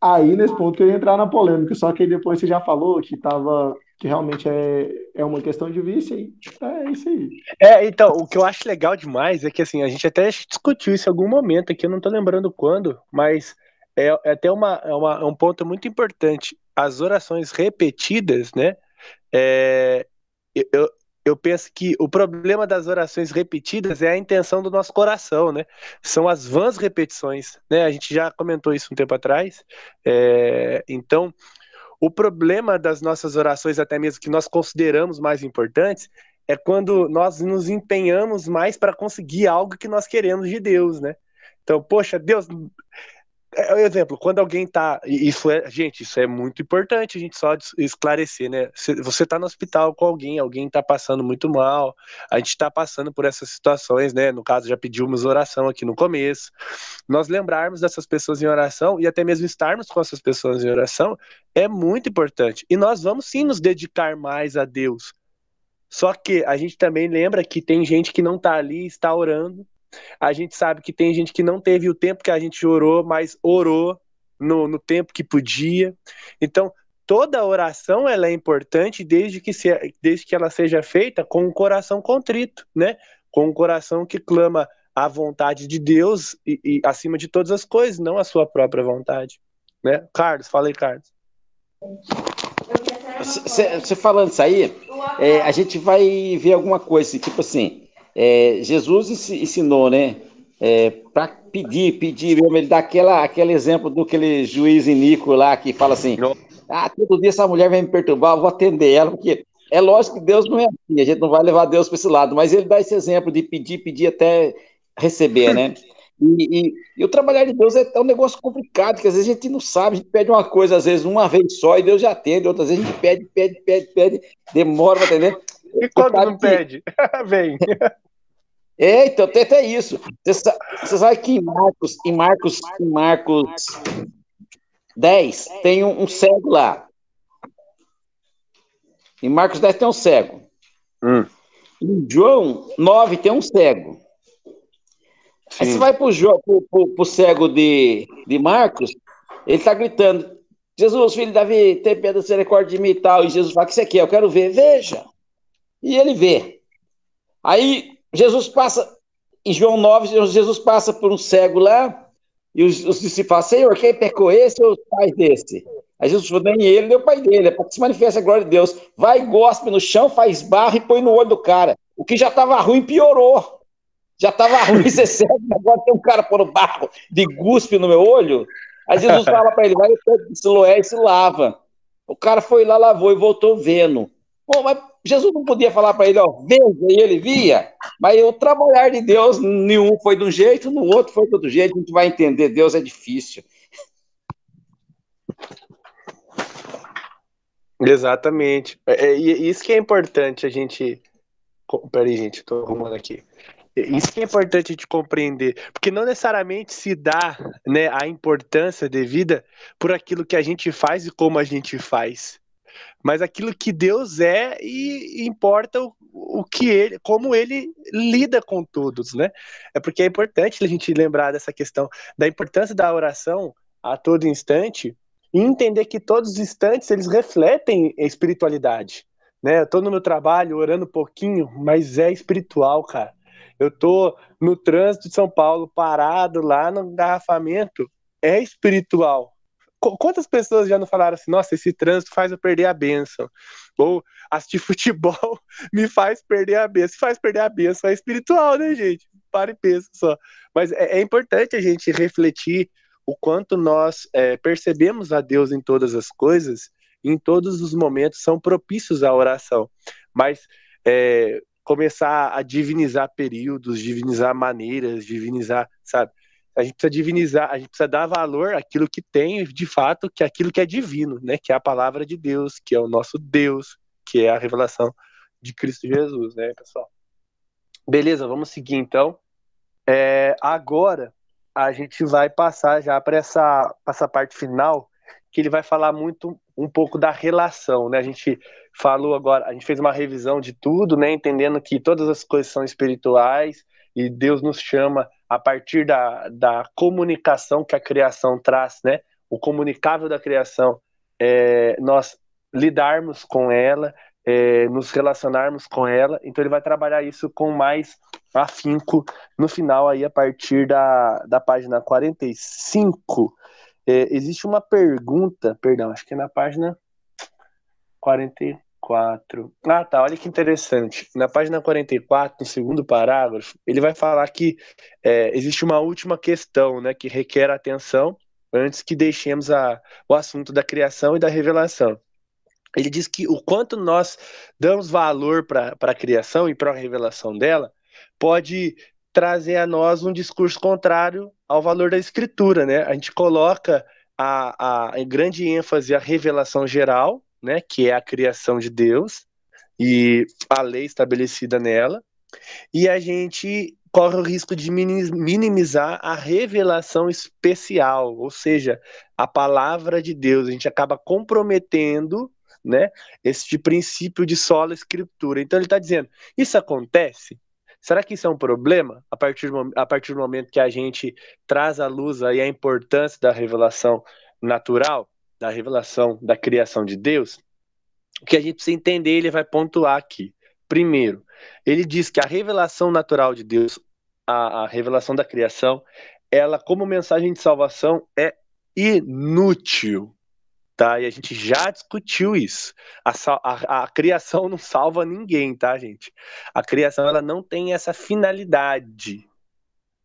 Aí, nesse ponto, que eu ia entrar na polêmica, só que depois você já falou que tava, que realmente é, é uma questão de vício, e é isso aí. É, então, o que eu acho legal demais é que, assim, a gente até discutiu isso em algum momento aqui, eu não tô lembrando quando, mas é, é até uma, é uma, é um ponto muito importante. As orações repetidas, né, é, eu, eu penso que o problema das orações repetidas é a intenção do nosso coração, né? São as vãs repetições, né? A gente já comentou isso um tempo atrás. É, então, o problema das nossas orações, até mesmo que nós consideramos mais importantes, é quando nós nos empenhamos mais para conseguir algo que nós queremos de Deus, né? Então, poxa, Deus, é, é exemplo, quando alguém tá. Isso é, gente, isso é muito importante a gente só esclarecer, né? Você tá no hospital com alguém, alguém tá passando muito mal, a gente tá passando por essas situações, né? No caso, já pedimos oração aqui no começo. Nós lembrarmos dessas pessoas em oração e até mesmo estarmos com essas pessoas em oração é muito importante. E nós vamos sim nos dedicar mais a Deus. Só que a gente também lembra que tem gente que não está ali, está orando. A gente sabe que tem gente que não teve o tempo que a gente orou, mas orou no, no tempo que podia. Então, toda oração ela é importante desde que, se, desde que ela seja feita com um coração contrito, né? Com um coração que clama a vontade de Deus e, e acima de todas as coisas, não a sua própria vontade, né? Carlos, fala aí, Carlos. Você falando isso aí, é, a gente vai ver alguma coisa, tipo assim, é, Jesus ensinou, né? É, para pedir, pedir mesmo, ele dá aquela, aquele exemplo do aquele juiz iníquo lá que fala assim: ah, todo dia essa mulher vem me perturbar, eu vou atender ela, porque é lógico que Deus não é assim, a gente não vai levar Deus para esse lado, mas ele dá esse exemplo de pedir, pedir até receber, né? E, e, e, o trabalhar de Deus é, é um negócio complicado, que às vezes a gente não sabe, a gente pede uma coisa, às vezes uma vez só, e Deus já atende, outras vezes a gente pede, pede, pede, pede, demora para atender. E quando não que... pede? Vem. É, então tem até isso. Você, você sabe que em Marcos, em Marcos, em Marcos 10 tem um, um cego lá. Em Marcos 10 tem um cego. Hum. Em João 9 tem um cego. Sim. Aí você vai pro, pro, pro, pro cego de, de Marcos, ele tá gritando: Jesus, filho de Davi, tem pedra misericórdia de mim e tal. E Jesus fala: O que você quer? Eu quero ver. Veja. E ele vê. Aí Jesus passa, em João 9, Jesus passa por um cego lá, e os, os discípulos falam: Senhor, quem pecou esse ou os pais desse? Aí Jesus falou: nem ele, nem o pai dele, é para que se manifeste a glória de Deus. Vai, gospe no chão, faz barro e põe no olho do cara. O que já estava ruim piorou. Já estava ruim ser cego, agora tem um cara pondo barro de guspe no meu olho. Aí Jesus fala para ele, vai no Siloé e se lava. O cara foi lá, lavou e voltou vendo. Bom, mas Jesus não podia falar para ele, ó, veja, e ele via. Mas o trabalhar de Deus, nenhum foi de um jeito, no outro foi de outro jeito. A gente vai entender, Deus é difícil. Exatamente. É, é, isso que é importante a gente. Peraí, gente, estou arrumando aqui. Isso que é importante a gente compreender, porque não necessariamente se dá né, a importância devida por aquilo que a gente faz e como a gente faz, mas aquilo que Deus é e importa o, o que ele, como ele lida com todos, né? É porque é importante a gente lembrar dessa questão da importância da oração a todo instante e entender que todos os instantes eles refletem espiritualidade, né? Eu tô no meu trabalho orando um pouquinho, mas é espiritual, cara eu tô no trânsito de São Paulo, parado lá no engarrafamento, é espiritual. Quantas pessoas já não falaram assim, nossa, esse trânsito faz eu perder a benção? Ou assistir futebol me faz perder a benção. Faz perder a benção, é espiritual, né, gente? Para e pensa só. Mas é, é importante a gente refletir o quanto nós é, percebemos a Deus em todas as coisas, em todos os momentos são propícios à oração. Mas é, começar a divinizar períodos, divinizar maneiras, divinizar, sabe? A gente precisa divinizar, a gente precisa dar valor àquilo que tem, de fato, que é aquilo que é divino, né? Que é a palavra de Deus, que é o nosso Deus, que é a revelação de Cristo Jesus, né, pessoal? Beleza, vamos seguir então. É, agora a gente vai passar já para essa, essa parte final, que ele vai falar muito um pouco da relação, né? A gente falou agora, a gente fez uma revisão de tudo, né, entendendo que todas as coisas são espirituais e Deus nos chama a partir da, da comunicação que a criação traz, né, o comunicável da criação, é, nós lidarmos com ela, é, nos relacionarmos com ela, então ele vai trabalhar isso com mais afinco no final aí a partir da, da página 45, é, existe uma pergunta, perdão, acho que é na página 40, 44. Ah, tá. Olha que interessante. Na página 44, no segundo parágrafo, ele vai falar que é, existe uma última questão né, que requer atenção antes que deixemos a, o assunto da criação e da revelação. Ele diz que o quanto nós damos valor para a criação e para a revelação dela pode trazer a nós um discurso contrário ao valor da escritura. Né? A gente coloca a, a, a grande ênfase à revelação geral né, que é a criação de Deus e a lei estabelecida nela, e a gente corre o risco de minimizar a revelação especial, ou seja, a palavra de Deus. A gente acaba comprometendo né, este princípio de sola escritura. Então ele está dizendo, isso acontece? Será que isso é um problema a partir, do, a partir do momento que a gente traz à luz aí a importância da revelação natural, da revelação da criação de Deus? O que a gente precisa entender, ele vai pontuar aqui. Primeiro, ele diz que a revelação natural de Deus, a, a revelação da criação, ela, como mensagem de salvação, é inútil. Tá? E a gente já discutiu isso. A, a, a, criação não salva ninguém, tá, gente? A criação ela não tem essa finalidade.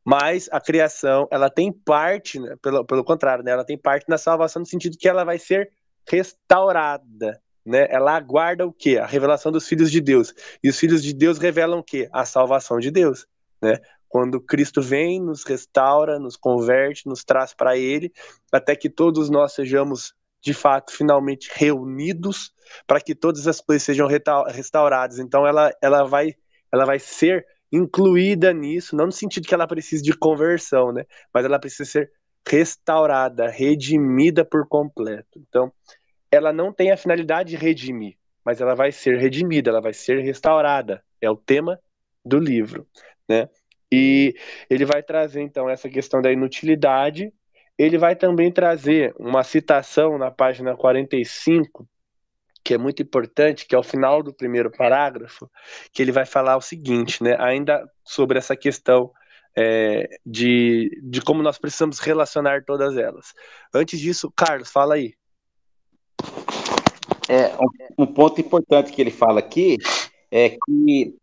Mas a criação ela tem parte, né, pelo, pelo contrário, né, ela tem parte na salvação no sentido que ela vai ser restaurada. Né? Ela aguarda o quê? A revelação dos filhos de Deus. E os filhos de Deus revelam o quê? A salvação de Deus. Né? Quando Cristo vem, nos restaura, nos converte, nos traz para Ele, até que todos nós sejamos, de fato, finalmente reunidos, para que todas as coisas sejam restauradas. Então, ela, ela, vai, ela vai ser incluída nisso, não no sentido que ela precise de conversão, né? mas ela precisa ser restaurada, redimida por completo. Então, ela não tem a finalidade de redimir, mas ela vai ser redimida, ela vai ser restaurada. É o tema do livro, né? E ele vai trazer então essa questão da inutilidade. Ele vai também trazer uma citação na página 45, que é muito importante, que é o final do primeiro parágrafo, que ele vai falar o seguinte, né? Ainda sobre essa questão é, de, de como nós precisamos relacionar todas elas. Antes disso, Carlos, fala aí. É, um, ponto importante que ele fala aqui é que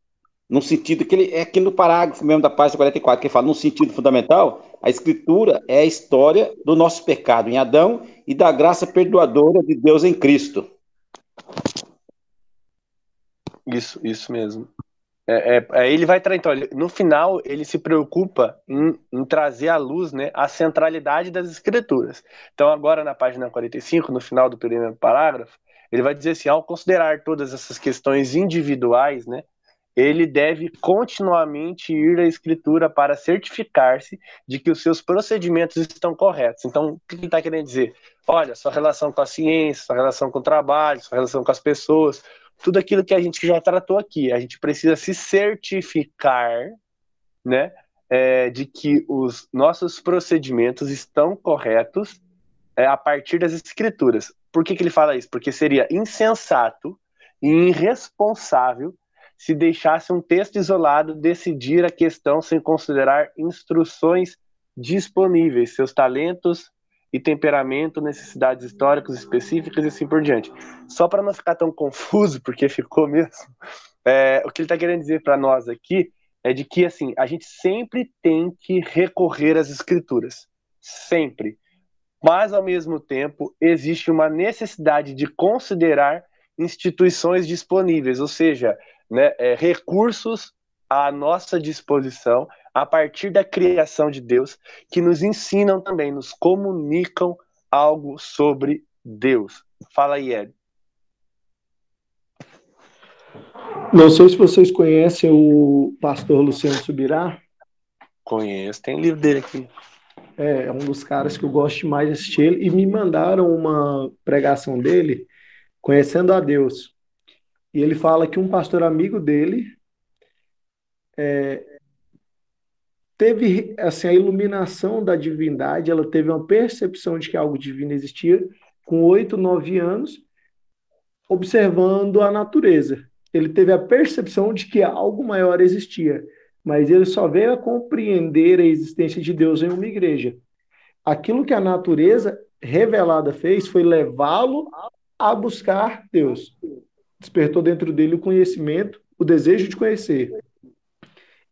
no sentido que ele é aqui no parágrafo mesmo da página 44, que ele fala, no sentido fundamental, a escritura é a história do nosso pecado em Adão e da graça perdoadora de Deus em Cristo. Isso, isso mesmo. É, é, é ele vai trazer, então, no final, ele se preocupa em, em, trazer à luz né, a centralidade das escrituras. Então, agora na página 45, no final do primeiro parágrafo, ele vai dizer assim: ao considerar todas essas questões individuais, né, ele deve continuamente ir à escritura para certificar-se de que os seus procedimentos estão corretos. Então, o que ele está querendo dizer? Olha, sua relação com a ciência, sua relação com o trabalho, sua relação com as pessoas, tudo aquilo que a gente já tratou aqui. A gente precisa se certificar, né, é, de que os nossos procedimentos estão corretos é, a partir das escrituras. Por que, que ele fala isso? Porque seria insensato e irresponsável se deixasse um texto isolado decidir a questão sem considerar instruções disponíveis, seus talentos e temperamento, necessidades históricas específicas e assim por diante. Só para não ficar tão confuso, porque ficou mesmo, é, o que ele está querendo dizer para nós aqui é de que assim a gente sempre tem que recorrer às escrituras, sempre. Mas ao mesmo tempo existe uma necessidade de considerar instituições disponíveis, ou seja, né, é, recursos à nossa disposição a partir da criação de Deus, que nos ensinam também, nos comunicam algo sobre Deus. Fala aí, Ed. Não sei se vocês conhecem o pastor Luciano Subirá. Conheço, tem livro dele aqui. É, é um dos caras que eu gosto mais de assistir ele. E me mandaram uma pregação dele, Conhecendo a Deus. E ele fala que um pastor amigo dele é, teve assim a iluminação da divindade, ela teve uma percepção de que algo divino existia com oito, nove anos, observando a natureza. Ele teve a percepção de que algo maior existia, mas ele só veio a compreender a existência de Deus em uma igreja. Aquilo que a natureza revelada fez foi levá-lo a buscar Deus despertou dentro dele o conhecimento, o desejo de conhecer.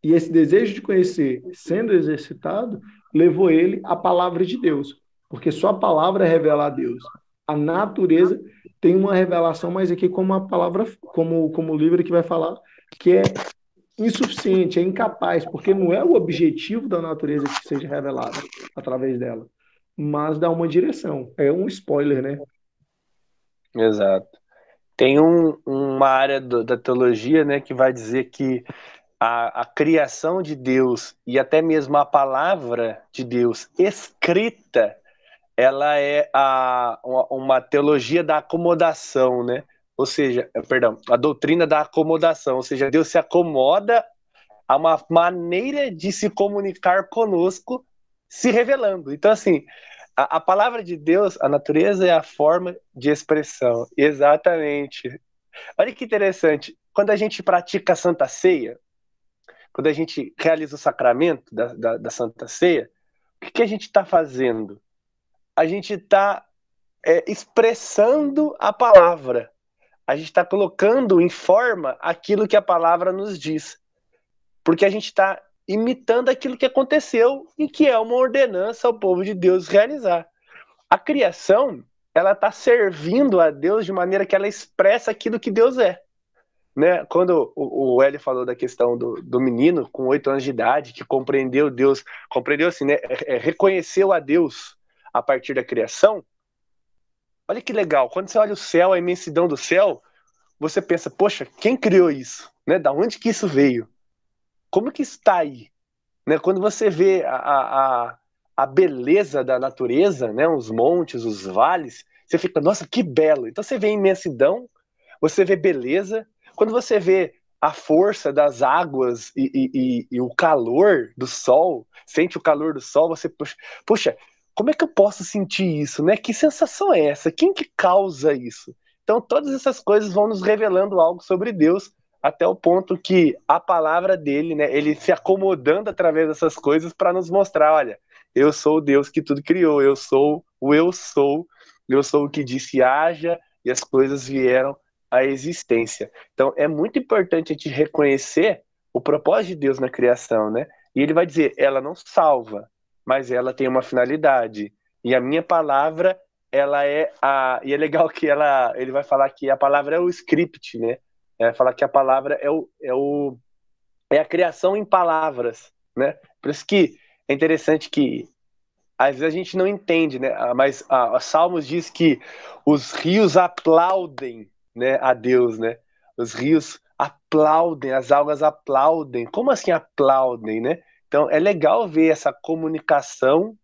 E esse desejo de conhecer, sendo exercitado, levou ele à palavra de Deus, porque só a palavra revela a Deus. A natureza tem uma revelação, mas aqui como a palavra, como como o livro que vai falar, que é insuficiente, é incapaz, porque não é o objetivo da natureza que seja revelada através dela, mas dá uma direção. É um spoiler, né? Exato. Tem um, uma área do, da teologia né, que vai dizer que a, a, criação de Deus e até mesmo a palavra de Deus escrita, ela é a, uma, uma teologia da acomodação, né? Ou seja, perdão, a doutrina da acomodação, ou seja, Deus se acomoda a uma maneira de se comunicar conosco, se revelando. Então, assim, a, a, palavra de Deus, a natureza é a forma de expressão. Exatamente. Olha que interessante. Quando a gente pratica a Santa Ceia, quando a gente realiza o sacramento da, da, da Santa Ceia, o que, que a gente está fazendo? A gente está é, expressando a palavra. A gente está colocando em forma aquilo que a palavra nos diz. Porque a gente está imitando aquilo que aconteceu e que é uma ordenança ao povo de Deus realizar. A criação, ela está servindo a Deus de maneira que ela expressa aquilo que Deus é. Né? Quando o, o falou da questão do, do menino com oito anos de idade, que compreendeu Deus, compreendeu assim, né? É, é, reconheceu a Deus a partir da criação, olha que legal, quando você olha o céu, a imensidão do céu, você pensa, poxa, quem criou isso? Né? Da onde que isso veio? como que está aí? Né? Quando você vê a, a, a beleza da natureza, né? os montes, os vales, você fica, nossa, que belo. Então você vê imensidão, você vê beleza. Quando você vê a força das águas e, e, e, e, o calor do sol, sente o calor do sol, você puxa, puxa, como é que eu posso sentir isso, né? Que sensação é essa? Quem que causa isso? Então todas essas coisas vão nos revelando algo sobre Deus até o ponto que a palavra dele, né, ele se acomodando através dessas coisas para nos mostrar, olha, eu sou o Deus que tudo criou, eu sou o eu sou, eu sou o que disse haja e as coisas vieram à existência. Então é muito importante a gente reconhecer o propósito de Deus na criação, né? E ele vai dizer, ela não salva, mas ela tem uma finalidade. E a minha palavra, ela é a e é legal que ela ele vai falar que a palavra é o script, né? é falar que a palavra é o, é o é a criação em palavras, né? Por isso que é interessante que às vezes a gente não entende, né? Ah, mas a, a Salmos diz que os rios aplaudem, né, a Deus, né? Os rios aplaudem, as algas aplaudem. Como assim aplaudem, né? Então é legal ver essa comunicação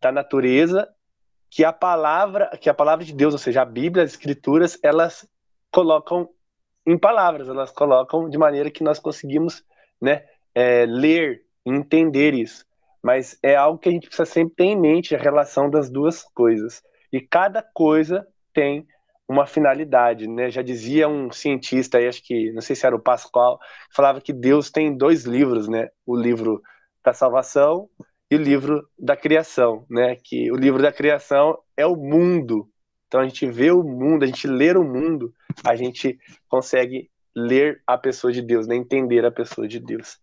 da natureza que a palavra, que a palavra de Deus, ou seja, a Bíblia, as escrituras, elas colocam em palavras, elas colocam de maneira que nós conseguimos né, é, ler, entender isso. Mas é algo que a gente precisa sempre ter em mente, a relação das duas coisas. E cada coisa tem uma finalidade, né? Já dizia um cientista aí, acho que, não sei se era o Pascoal, falava que Deus tem dois livros, né? O livro da salvação e o livro da criação, né? Que o livro da criação é o mundo, então a gente vê o mundo, a gente lê o mundo, a gente consegue ler a pessoa de Deus, né? entender a pessoa de Deus.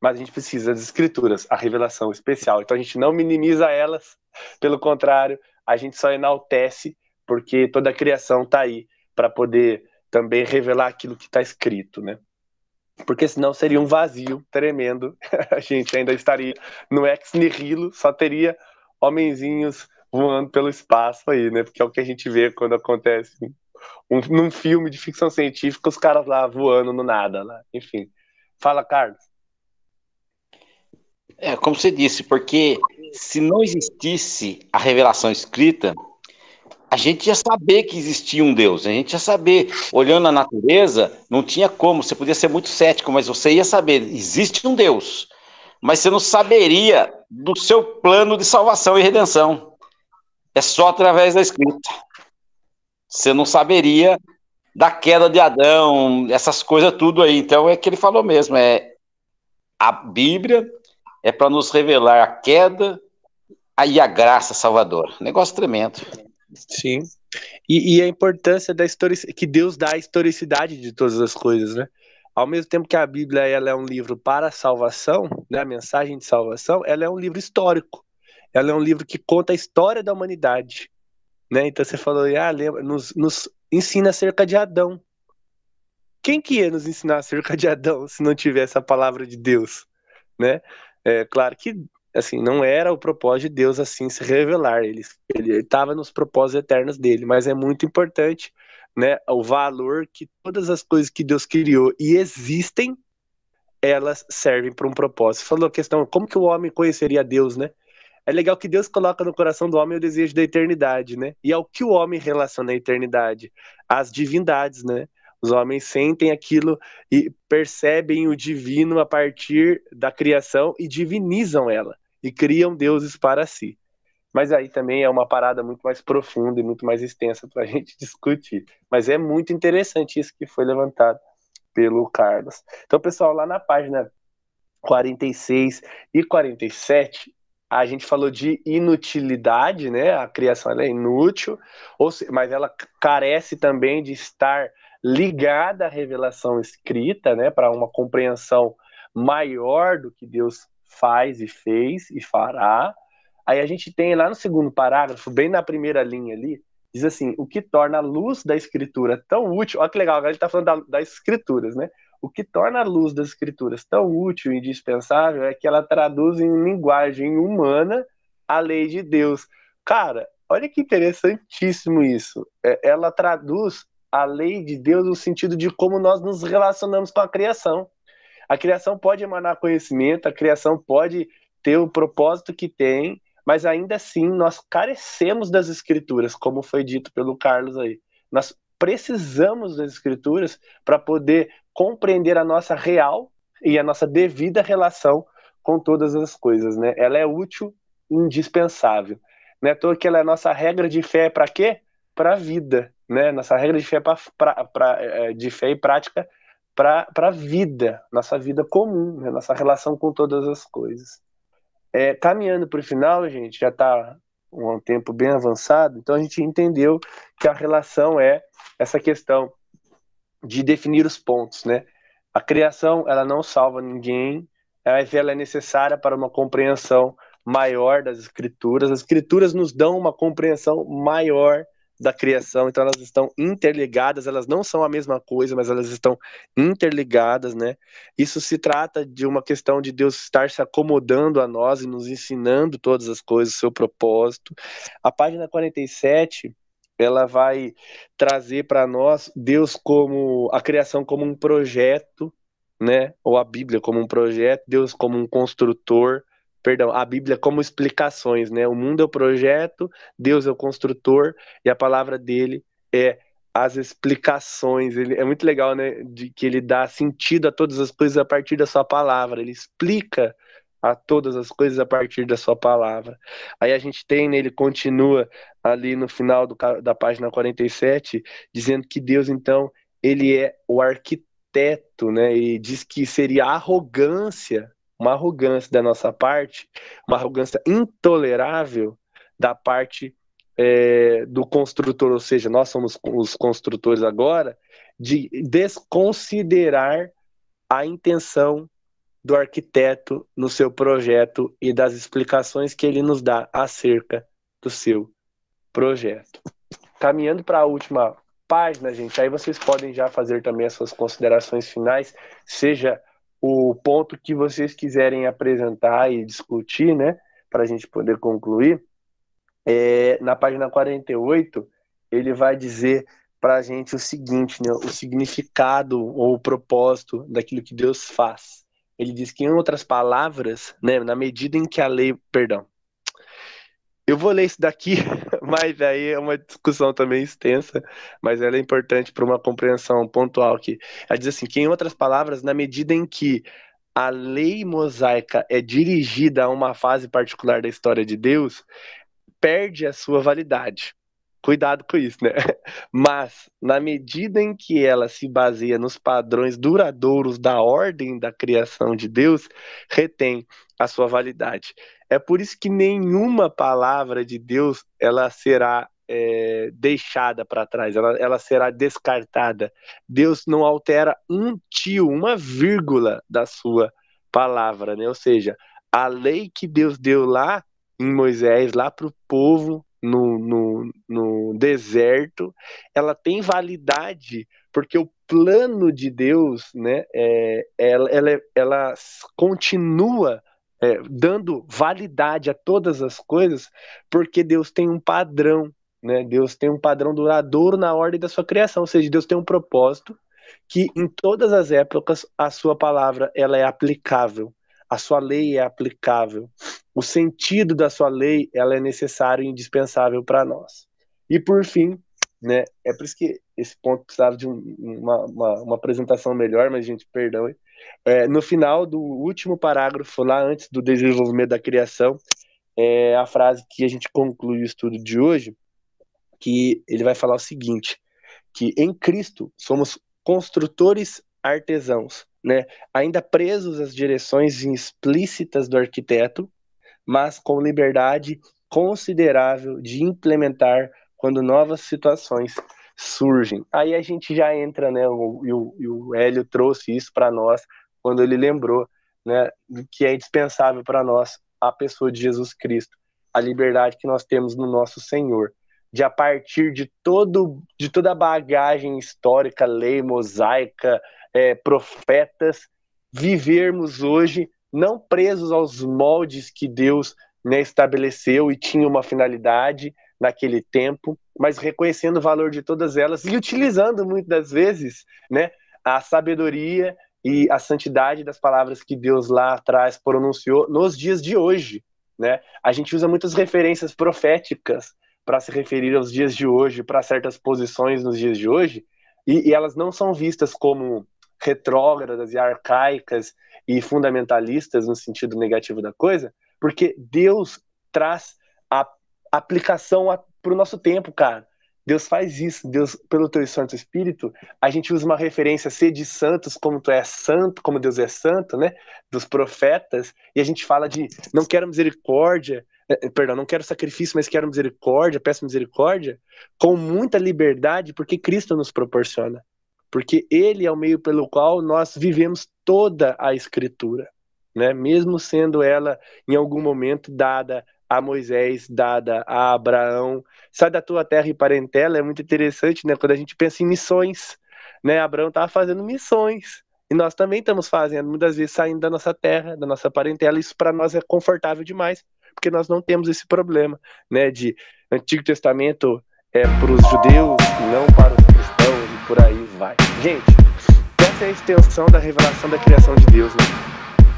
Mas a gente precisa das escrituras, a revelação especial. Então a gente não minimiza elas, pelo contrário, a gente só enaltece, porque toda a criação está aí para poder também revelar aquilo que está escrito, né? Porque senão seria um vazio tremendo. a gente ainda estaria no ex nihilo, só teria homenzinhos voando pelo espaço aí, né? Porque é o que a gente vê quando acontece um, num filme de ficção científica, os caras lá voando no nada, lá. enfim. Fala, Carlos. É, como você disse, porque se não existisse a revelação escrita, a gente ia saber que existia um Deus, a gente ia saber, olhando a natureza, não tinha como, você podia ser muito cético, mas você ia saber, existe um Deus, mas você não saberia do seu plano de salvação e redenção. É só através da escrita. Você não saberia da queda de Adão, essas coisas tudo aí. Então é que ele falou mesmo, é a Bíblia é para nos revelar a queda e a graça salvadora. Negócio tremendo. Sim. E, e a importância da que Deus dá a historicidade de todas as coisas, né? Ao mesmo tempo que a Bíblia ela é um livro para a salvação, né, a mensagem de salvação, ela é um livro histórico ela é um livro que conta a história da humanidade. Né? Então você falou, ah, lembra, nos, nos ensina acerca de Adão. Quem que ia nos ensinar acerca de Adão se não tivesse a palavra de Deus? Né? É claro que assim não era o propósito de Deus assim se revelar. Ele estava nos propósitos eternos dele, mas é muito importante né, o valor que todas as coisas que Deus criou e existem, elas servem para um propósito. Falou a questão, como que o homem conheceria Deus, né? é legal que Deus coloca no coração do homem o desejo da eternidade, né? E é o que o homem relaciona à eternidade? As divindades, né? Os homens sentem aquilo e percebem o divino a partir da criação e divinizam ela e criam deuses para si. Mas aí também é uma parada muito mais profunda e muito mais extensa para a gente discutir. Mas é muito interessante isso que foi levantado pelo Carlos. Então, pessoal, lá na página 46 e 47, a gente falou de inutilidade, né? A criação é inútil, mas ela carece também de estar ligada à revelação escrita, né? Para uma compreensão maior do que Deus faz e fez e fará. Aí a gente tem lá no segundo parágrafo, bem na primeira linha ali, diz assim: o que torna a luz da escritura tão útil. Olha que legal, agora ele está falando da, das escrituras, né? O que torna a luz das escrituras tão útil e indispensável é que ela traduz em linguagem humana a lei de Deus. Cara, olha que interessantíssimo isso. É, ela traduz a lei de Deus no sentido de como nós nos relacionamos com a criação. A criação pode emanar conhecimento, a criação pode ter o propósito que tem, mas ainda assim nós carecemos das escrituras, como foi dito pelo Carlos aí. Nós precisamos das escrituras para poder compreender a nossa real e a nossa devida relação com todas as coisas, né? Ela é útil, indispensável. Não é à toa que ela é a nossa regra de fé para quê? Para a vida, né? Nossa regra de fé, pra, pra, pra é, de fé e prática para a vida, nossa vida comum, né? nossa relação com todas as coisas. É, caminhando para o final, gente, já está um tempo bem avançado, então a gente entendeu que a relação é essa questão de definir os pontos, né? A criação, ela não salva ninguém, mas ela é necessária para uma compreensão maior das escrituras. As escrituras nos dão uma compreensão maior da criação, então elas estão interligadas, elas não são a mesma coisa, mas elas estão interligadas, né? Isso se trata de uma questão de Deus estar se acomodando a nós e nos ensinando todas as coisas, o seu propósito. A página 47, ela vai trazer para nós Deus como a criação como um projeto, né? Ou a Bíblia como um projeto, Deus como um construtor, perdão, a Bíblia como explicações, né? O mundo é o projeto, Deus é o construtor e a palavra dele é as explicações. Ele é muito legal, né? De que ele dá sentido a todas as coisas a partir da sua palavra. Ele explica a todas as coisas a partir da sua palavra. Aí a gente tem, né, ele continua ali no final do, da página 47, dizendo que Deus, então, ele é o arquiteto, né? E diz que seria arrogância uma arrogância da nossa parte, uma arrogância intolerável da parte é, do construtor, ou seja, nós somos os construtores agora, de desconsiderar a intenção do arquiteto no seu projeto e das explicações que ele nos dá acerca do seu projeto. Caminhando para a última página, gente, aí vocês podem já fazer também as suas considerações finais, seja o ponto que vocês quiserem apresentar e discutir, né, para a gente poder concluir, é, na página 48, ele vai dizer para a gente o seguinte, né, o significado ou o propósito daquilo que Deus faz. Ele diz que, em outras palavras, né, na medida em que a lei, perdão, eu vou ler isso daqui, mas aí é uma discussão também extensa, mas ela é importante para uma compreensão pontual aqui. Ela diz assim, que em outras palavras, na medida em que a lei mosaica é dirigida a uma fase particular da história de Deus, perde a sua validade. Cuidado com isso, né? Mas, na medida em que ela se baseia nos padrões duradouros da ordem da criação de Deus, retém a sua validade. É por isso que nenhuma palavra de Deus ela será é, deixada para trás, ela, ela será descartada. Deus não altera um tio, uma vírgula da sua palavra, né? Ou seja, a lei que Deus deu lá em Moisés, lá para o povo no, no, no deserto, ela tem validade, porque o plano de Deus, né, é, ela, ela, ela continua é, dando validade a todas as coisas, porque Deus tem um padrão, né? Deus tem um padrão duradouro na ordem da sua criação, ou seja, Deus tem um propósito que em todas as épocas a sua palavra ela é aplicável. A sua lei é aplicável. O sentido da sua lei, ela é necessário e indispensável para nós. E por fim, né, é por isso que esse ponto precisava de um, uma, uma, uma, apresentação melhor, mas gente, perdão. É, no final do último parágrafo, lá antes do desenvolvimento da criação, é a frase que a gente conclui o estudo de hoje, que ele vai falar o seguinte, que em Cristo somos construtores artesãos, né? ainda presos às direções explícitas do arquiteto, mas com liberdade considerável de implementar quando novas situações surgem. Aí a gente já entra, né? O, e, o, e o Hélio trouxe isso para nós quando ele lembrou, né? Que é indispensável para nós a pessoa de Jesus Cristo, a liberdade que nós temos no nosso Senhor, de a partir de todo de toda a bagagem histórica, lei mosaica, é, profetas, vivermos hoje não presos aos moldes que Deus né, estabeleceu e tinha uma finalidade naquele tempo, mas reconhecendo o valor de todas elas e utilizando muitas vezes né, a sabedoria e a santidade das palavras que Deus lá atrás pronunciou nos dias de hoje. Né? A gente usa muitas referências proféticas para se referir aos dias de hoje, para certas posições nos dias de hoje, e, e elas não são vistas como retrógradas e arcaicas e fundamentalistas no sentido negativo da coisa, porque Deus traz a aplicação para o nosso tempo, cara. Deus faz isso, Deus, pelo teu Santo Espírito, a gente usa uma referência ser de santos, como tu é santo, como Deus é santo, né? Dos profetas, e a gente fala de não quero misericórdia, eh, eh, perdão, não quero sacrifício, mas quero misericórdia, peço misericórdia, com muita liberdade, porque Cristo nos proporciona. Porque Ele é o meio pelo qual nós vivemos toda a Escritura, né? Mesmo sendo ela, em algum momento, dada a Moisés, dada a Abraão. Sai da tua terra e parentela, é muito interessante, né? Quando a gente pensa em missões, né? Abraão estava fazendo missões. E nós também estamos fazendo, muitas vezes saindo da nossa terra, da nossa parentela. Isso para nós é confortável demais, porque nós não temos esse problema, né? De Antigo Testamento é para os judeus, não para os cristãos, e por aí vai. Gente, essa é a extensão da revelação da criação de Deus, né?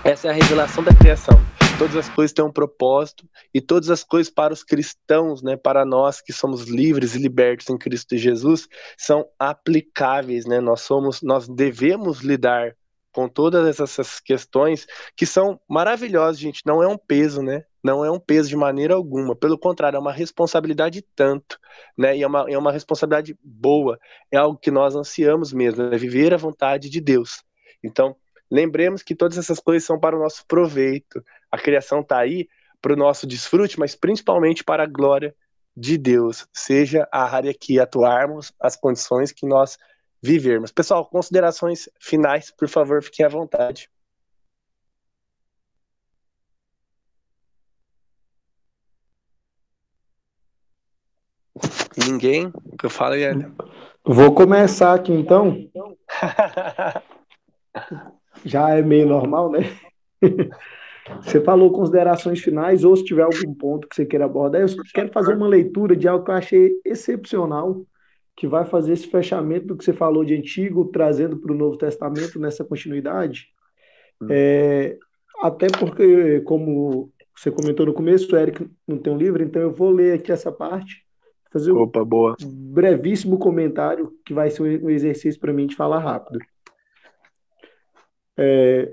Essa é a revelação da criação todas as coisas têm um propósito e todas as coisas para os cristãos, né, para nós que somos livres e libertos em Cristo Jesus, são aplicáveis, né? Nós somos, nós devemos lidar com todas essas questões que são maravilhosas, gente. Não é um peso, né? Não é um peso de maneira alguma. Pelo contrário, é uma responsabilidade tanto, né? E é uma, é uma responsabilidade boa. É algo que nós ansiamos mesmo, é viver a vontade de Deus. Então, lembremos que todas essas coisas são para o nosso proveito, a criação está aí para o nosso desfrute, mas principalmente para a glória de Deus, seja a área que atuarmos, as condições que nós vivermos. Pessoal, considerações finais, por favor, fiquem à vontade. Ninguém? Que eu falo, Yane. Vou começar aqui então. Já é meio normal, né? Você falou considerações finais, ou se tiver algum ponto que você queira abordar, eu quero fazer uma leitura de algo que eu achei excepcional, que vai fazer esse fechamento do que você falou de Antigo, trazendo para o Novo Testamento nessa continuidade. Hum. É, até porque, como você comentou no começo, o Eric não tem um livro, então eu vou ler aqui essa parte, fazer Opa, boa. um brevíssimo comentário, que vai ser um exercício para mim de falar rápido. É,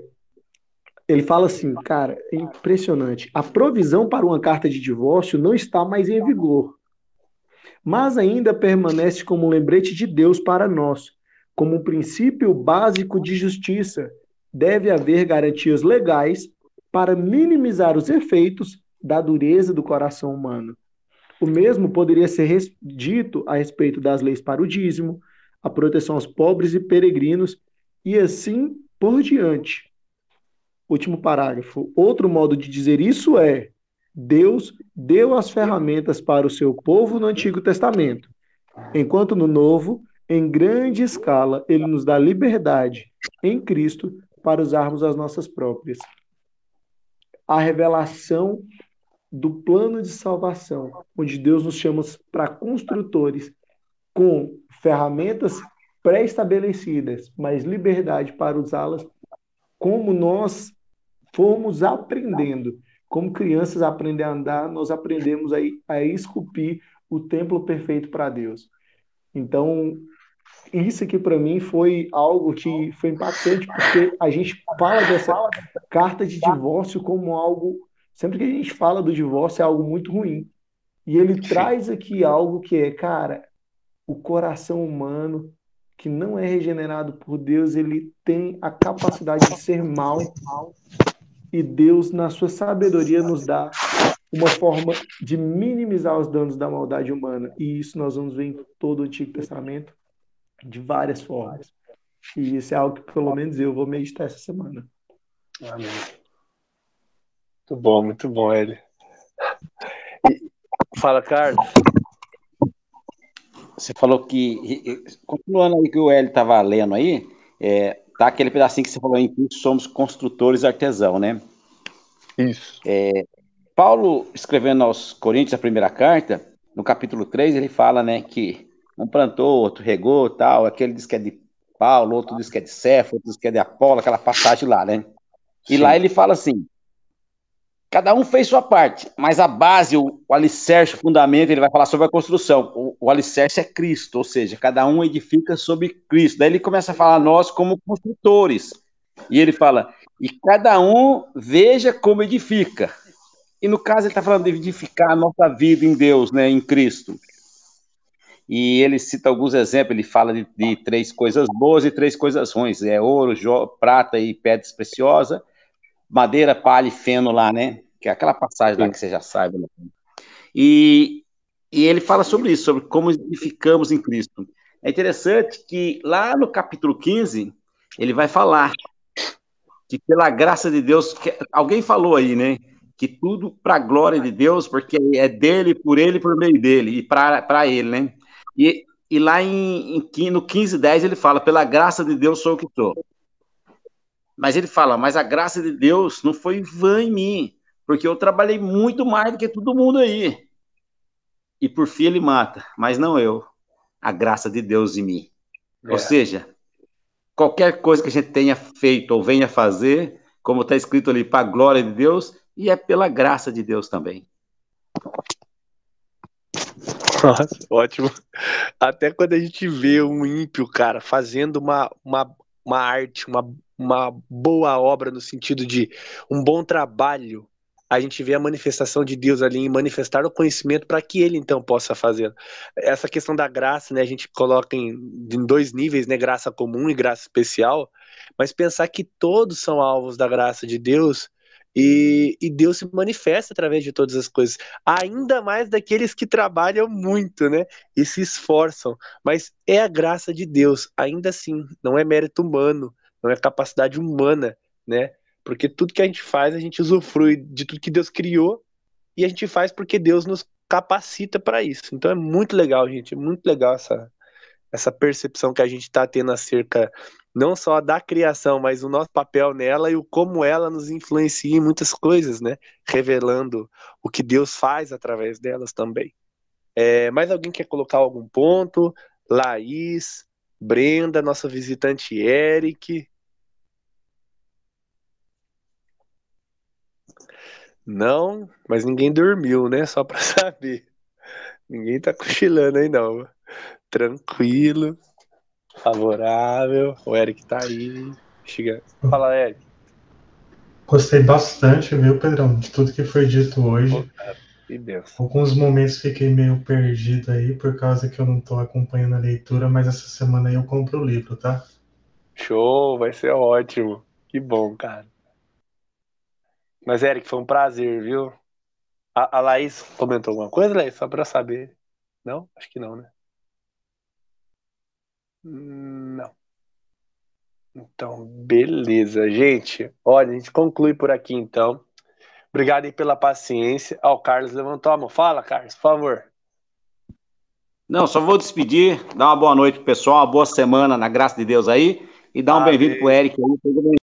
ele fala assim, cara, é impressionante. A provisão para uma carta de divórcio não está mais em vigor, mas ainda permanece como um lembrete de Deus para nós, como um princípio básico de justiça. Deve haver garantias legais para minimizar os efeitos da dureza do coração humano. O mesmo poderia ser dito a respeito das leis para o dízimo, a proteção aos pobres e peregrinos, e assim por diante último parágrafo. Outro modo de dizer isso é: Deus deu as ferramentas para o seu povo no Antigo Testamento, enquanto no Novo, em grande escala, ele nos dá liberdade em Cristo para usarmos as nossas próprias. A revelação do plano de salvação, onde Deus nos chama para construtores com ferramentas pré-estabelecidas, mas liberdade para usá-las como nós formos aprendendo, como crianças aprendem a andar, nós aprendemos a, a esculpir o templo perfeito para Deus. Então, isso aqui para mim foi algo que foi impactante, porque a gente fala dessa carta de divórcio como algo. Sempre que a gente fala do divórcio, é algo muito ruim. E ele traz aqui algo que é, cara, o coração humano que não é regenerado por Deus, ele tem a capacidade de ser mal. E Deus, na sua sabedoria, nos dá uma forma de minimizar os danos da maldade humana. E isso nós vamos ver em todo o Antigo Testamento de várias formas. E isso é algo que pelo menos eu vou meditar essa semana. Amém. Muito bom, muito bom, Eli. Fala, Carlos. Você falou que, continuando aí que o Hélio estava lendo aí, é, tá aquele pedacinho que você falou em que somos construtores artesão, né? Isso. É, Paulo, escrevendo aos Coríntios a primeira carta, no capítulo 3, ele fala, né, que um plantou, outro regou, tal, aquele diz que é de Paulo, outro diz que é de Cefo, outro diz que é de Apolo, aquela passagem lá, né? E Sim. lá ele fala assim, cada um fez sua parte, mas a base, o, o alicerce, o fundamento, ele vai falar sobre a construção, o, o alicerce é Cristo, ou seja, cada um edifica sobre Cristo. Daí ele começa a falar nós como construtores, e ele fala, e cada um veja como edifica. E no caso ele está falando de edificar a nossa vida em Deus, né, em Cristo. E ele cita alguns exemplos, ele fala de, de, três coisas boas e três coisas ruins, é ouro, prata e pedras preciosas, madeira, palha e feno lá, né? Que é aquela passagem lá que você já sabe. Né? E, e ele fala sobre isso, sobre como edificamos em Cristo. É interessante que lá no capítulo 15, ele vai falar que pela graça de Deus, alguém falou aí, né? Que tudo para a glória de Deus, porque é dele, por ele, por meio dele, e para ele, né? E, e lá em, em, no 15:10 ele fala: pela graça de Deus sou o que sou. Mas ele fala: mas a graça de Deus não foi vã em mim, porque eu trabalhei muito mais do que todo mundo aí. E por fim ele mata, mas não eu. A graça de Deus em mim. É. Ou seja, qualquer coisa que a gente tenha feito ou venha fazer, como está escrito ali, para a glória de Deus, e é pela graça de Deus também. Nossa, ótimo. Até quando a gente vê um ímpio, cara, fazendo uma, uma, uma arte, uma, uma boa obra no sentido de um bom trabalho, a gente vê a manifestação de Deus ali em manifestar o conhecimento para que ele então possa fazer. Essa questão da graça, né, a gente coloca em, em dois níveis, né, graça comum e graça especial, mas pensar que todos são alvos da graça de Deus e, e, Deus se manifesta através de todas as coisas, ainda mais daqueles que trabalham muito, né? E se esforçam. Mas é a graça de Deus, ainda assim, não é mérito humano, não é capacidade humana, né? Porque tudo que a gente faz, a gente usufrui de tudo que Deus criou e a gente faz porque Deus nos capacita para isso. Então é muito legal, gente, é muito legal essa, essa percepção que a gente está tendo acerca não só da criação, mas o nosso papel nela e o como ela nos influencia em muitas coisas, né? Revelando o que Deus faz através delas também. É, mais alguém quer colocar algum ponto? Laís, Brenda, nossa visitante Eric. Não, mas ninguém dormiu, né? Só para saber. Ninguém tá cochilando aí, não. Tranquilo favorável. O Eric tá aí. Chega. Fala, Eric. Gostei bastante, viu, Pedrão, de tudo que foi dito hoje. Alguns momentos fiquei meio perdido aí, por causa que eu não tô acompanhando a leitura, mas essa semana aí eu compro o livro, tá? Show, vai ser ótimo. Que bom, cara. Mas, Eric, foi um prazer, viu? A, a Laís comentou alguma coisa, Laís? Só pra saber. Não? Acho que não, né? Não. Então, beleza, gente. Olha, a gente conclui por aqui então. Obrigado aí pela paciência. Ó, oh, o Carlos levantou a mão. Fala, Carlos, por favor. Não, só vou despedir, dar uma boa noite pro pessoal, uma boa semana na graça de Deus aí e dar um bem-vindo pro Eric aí.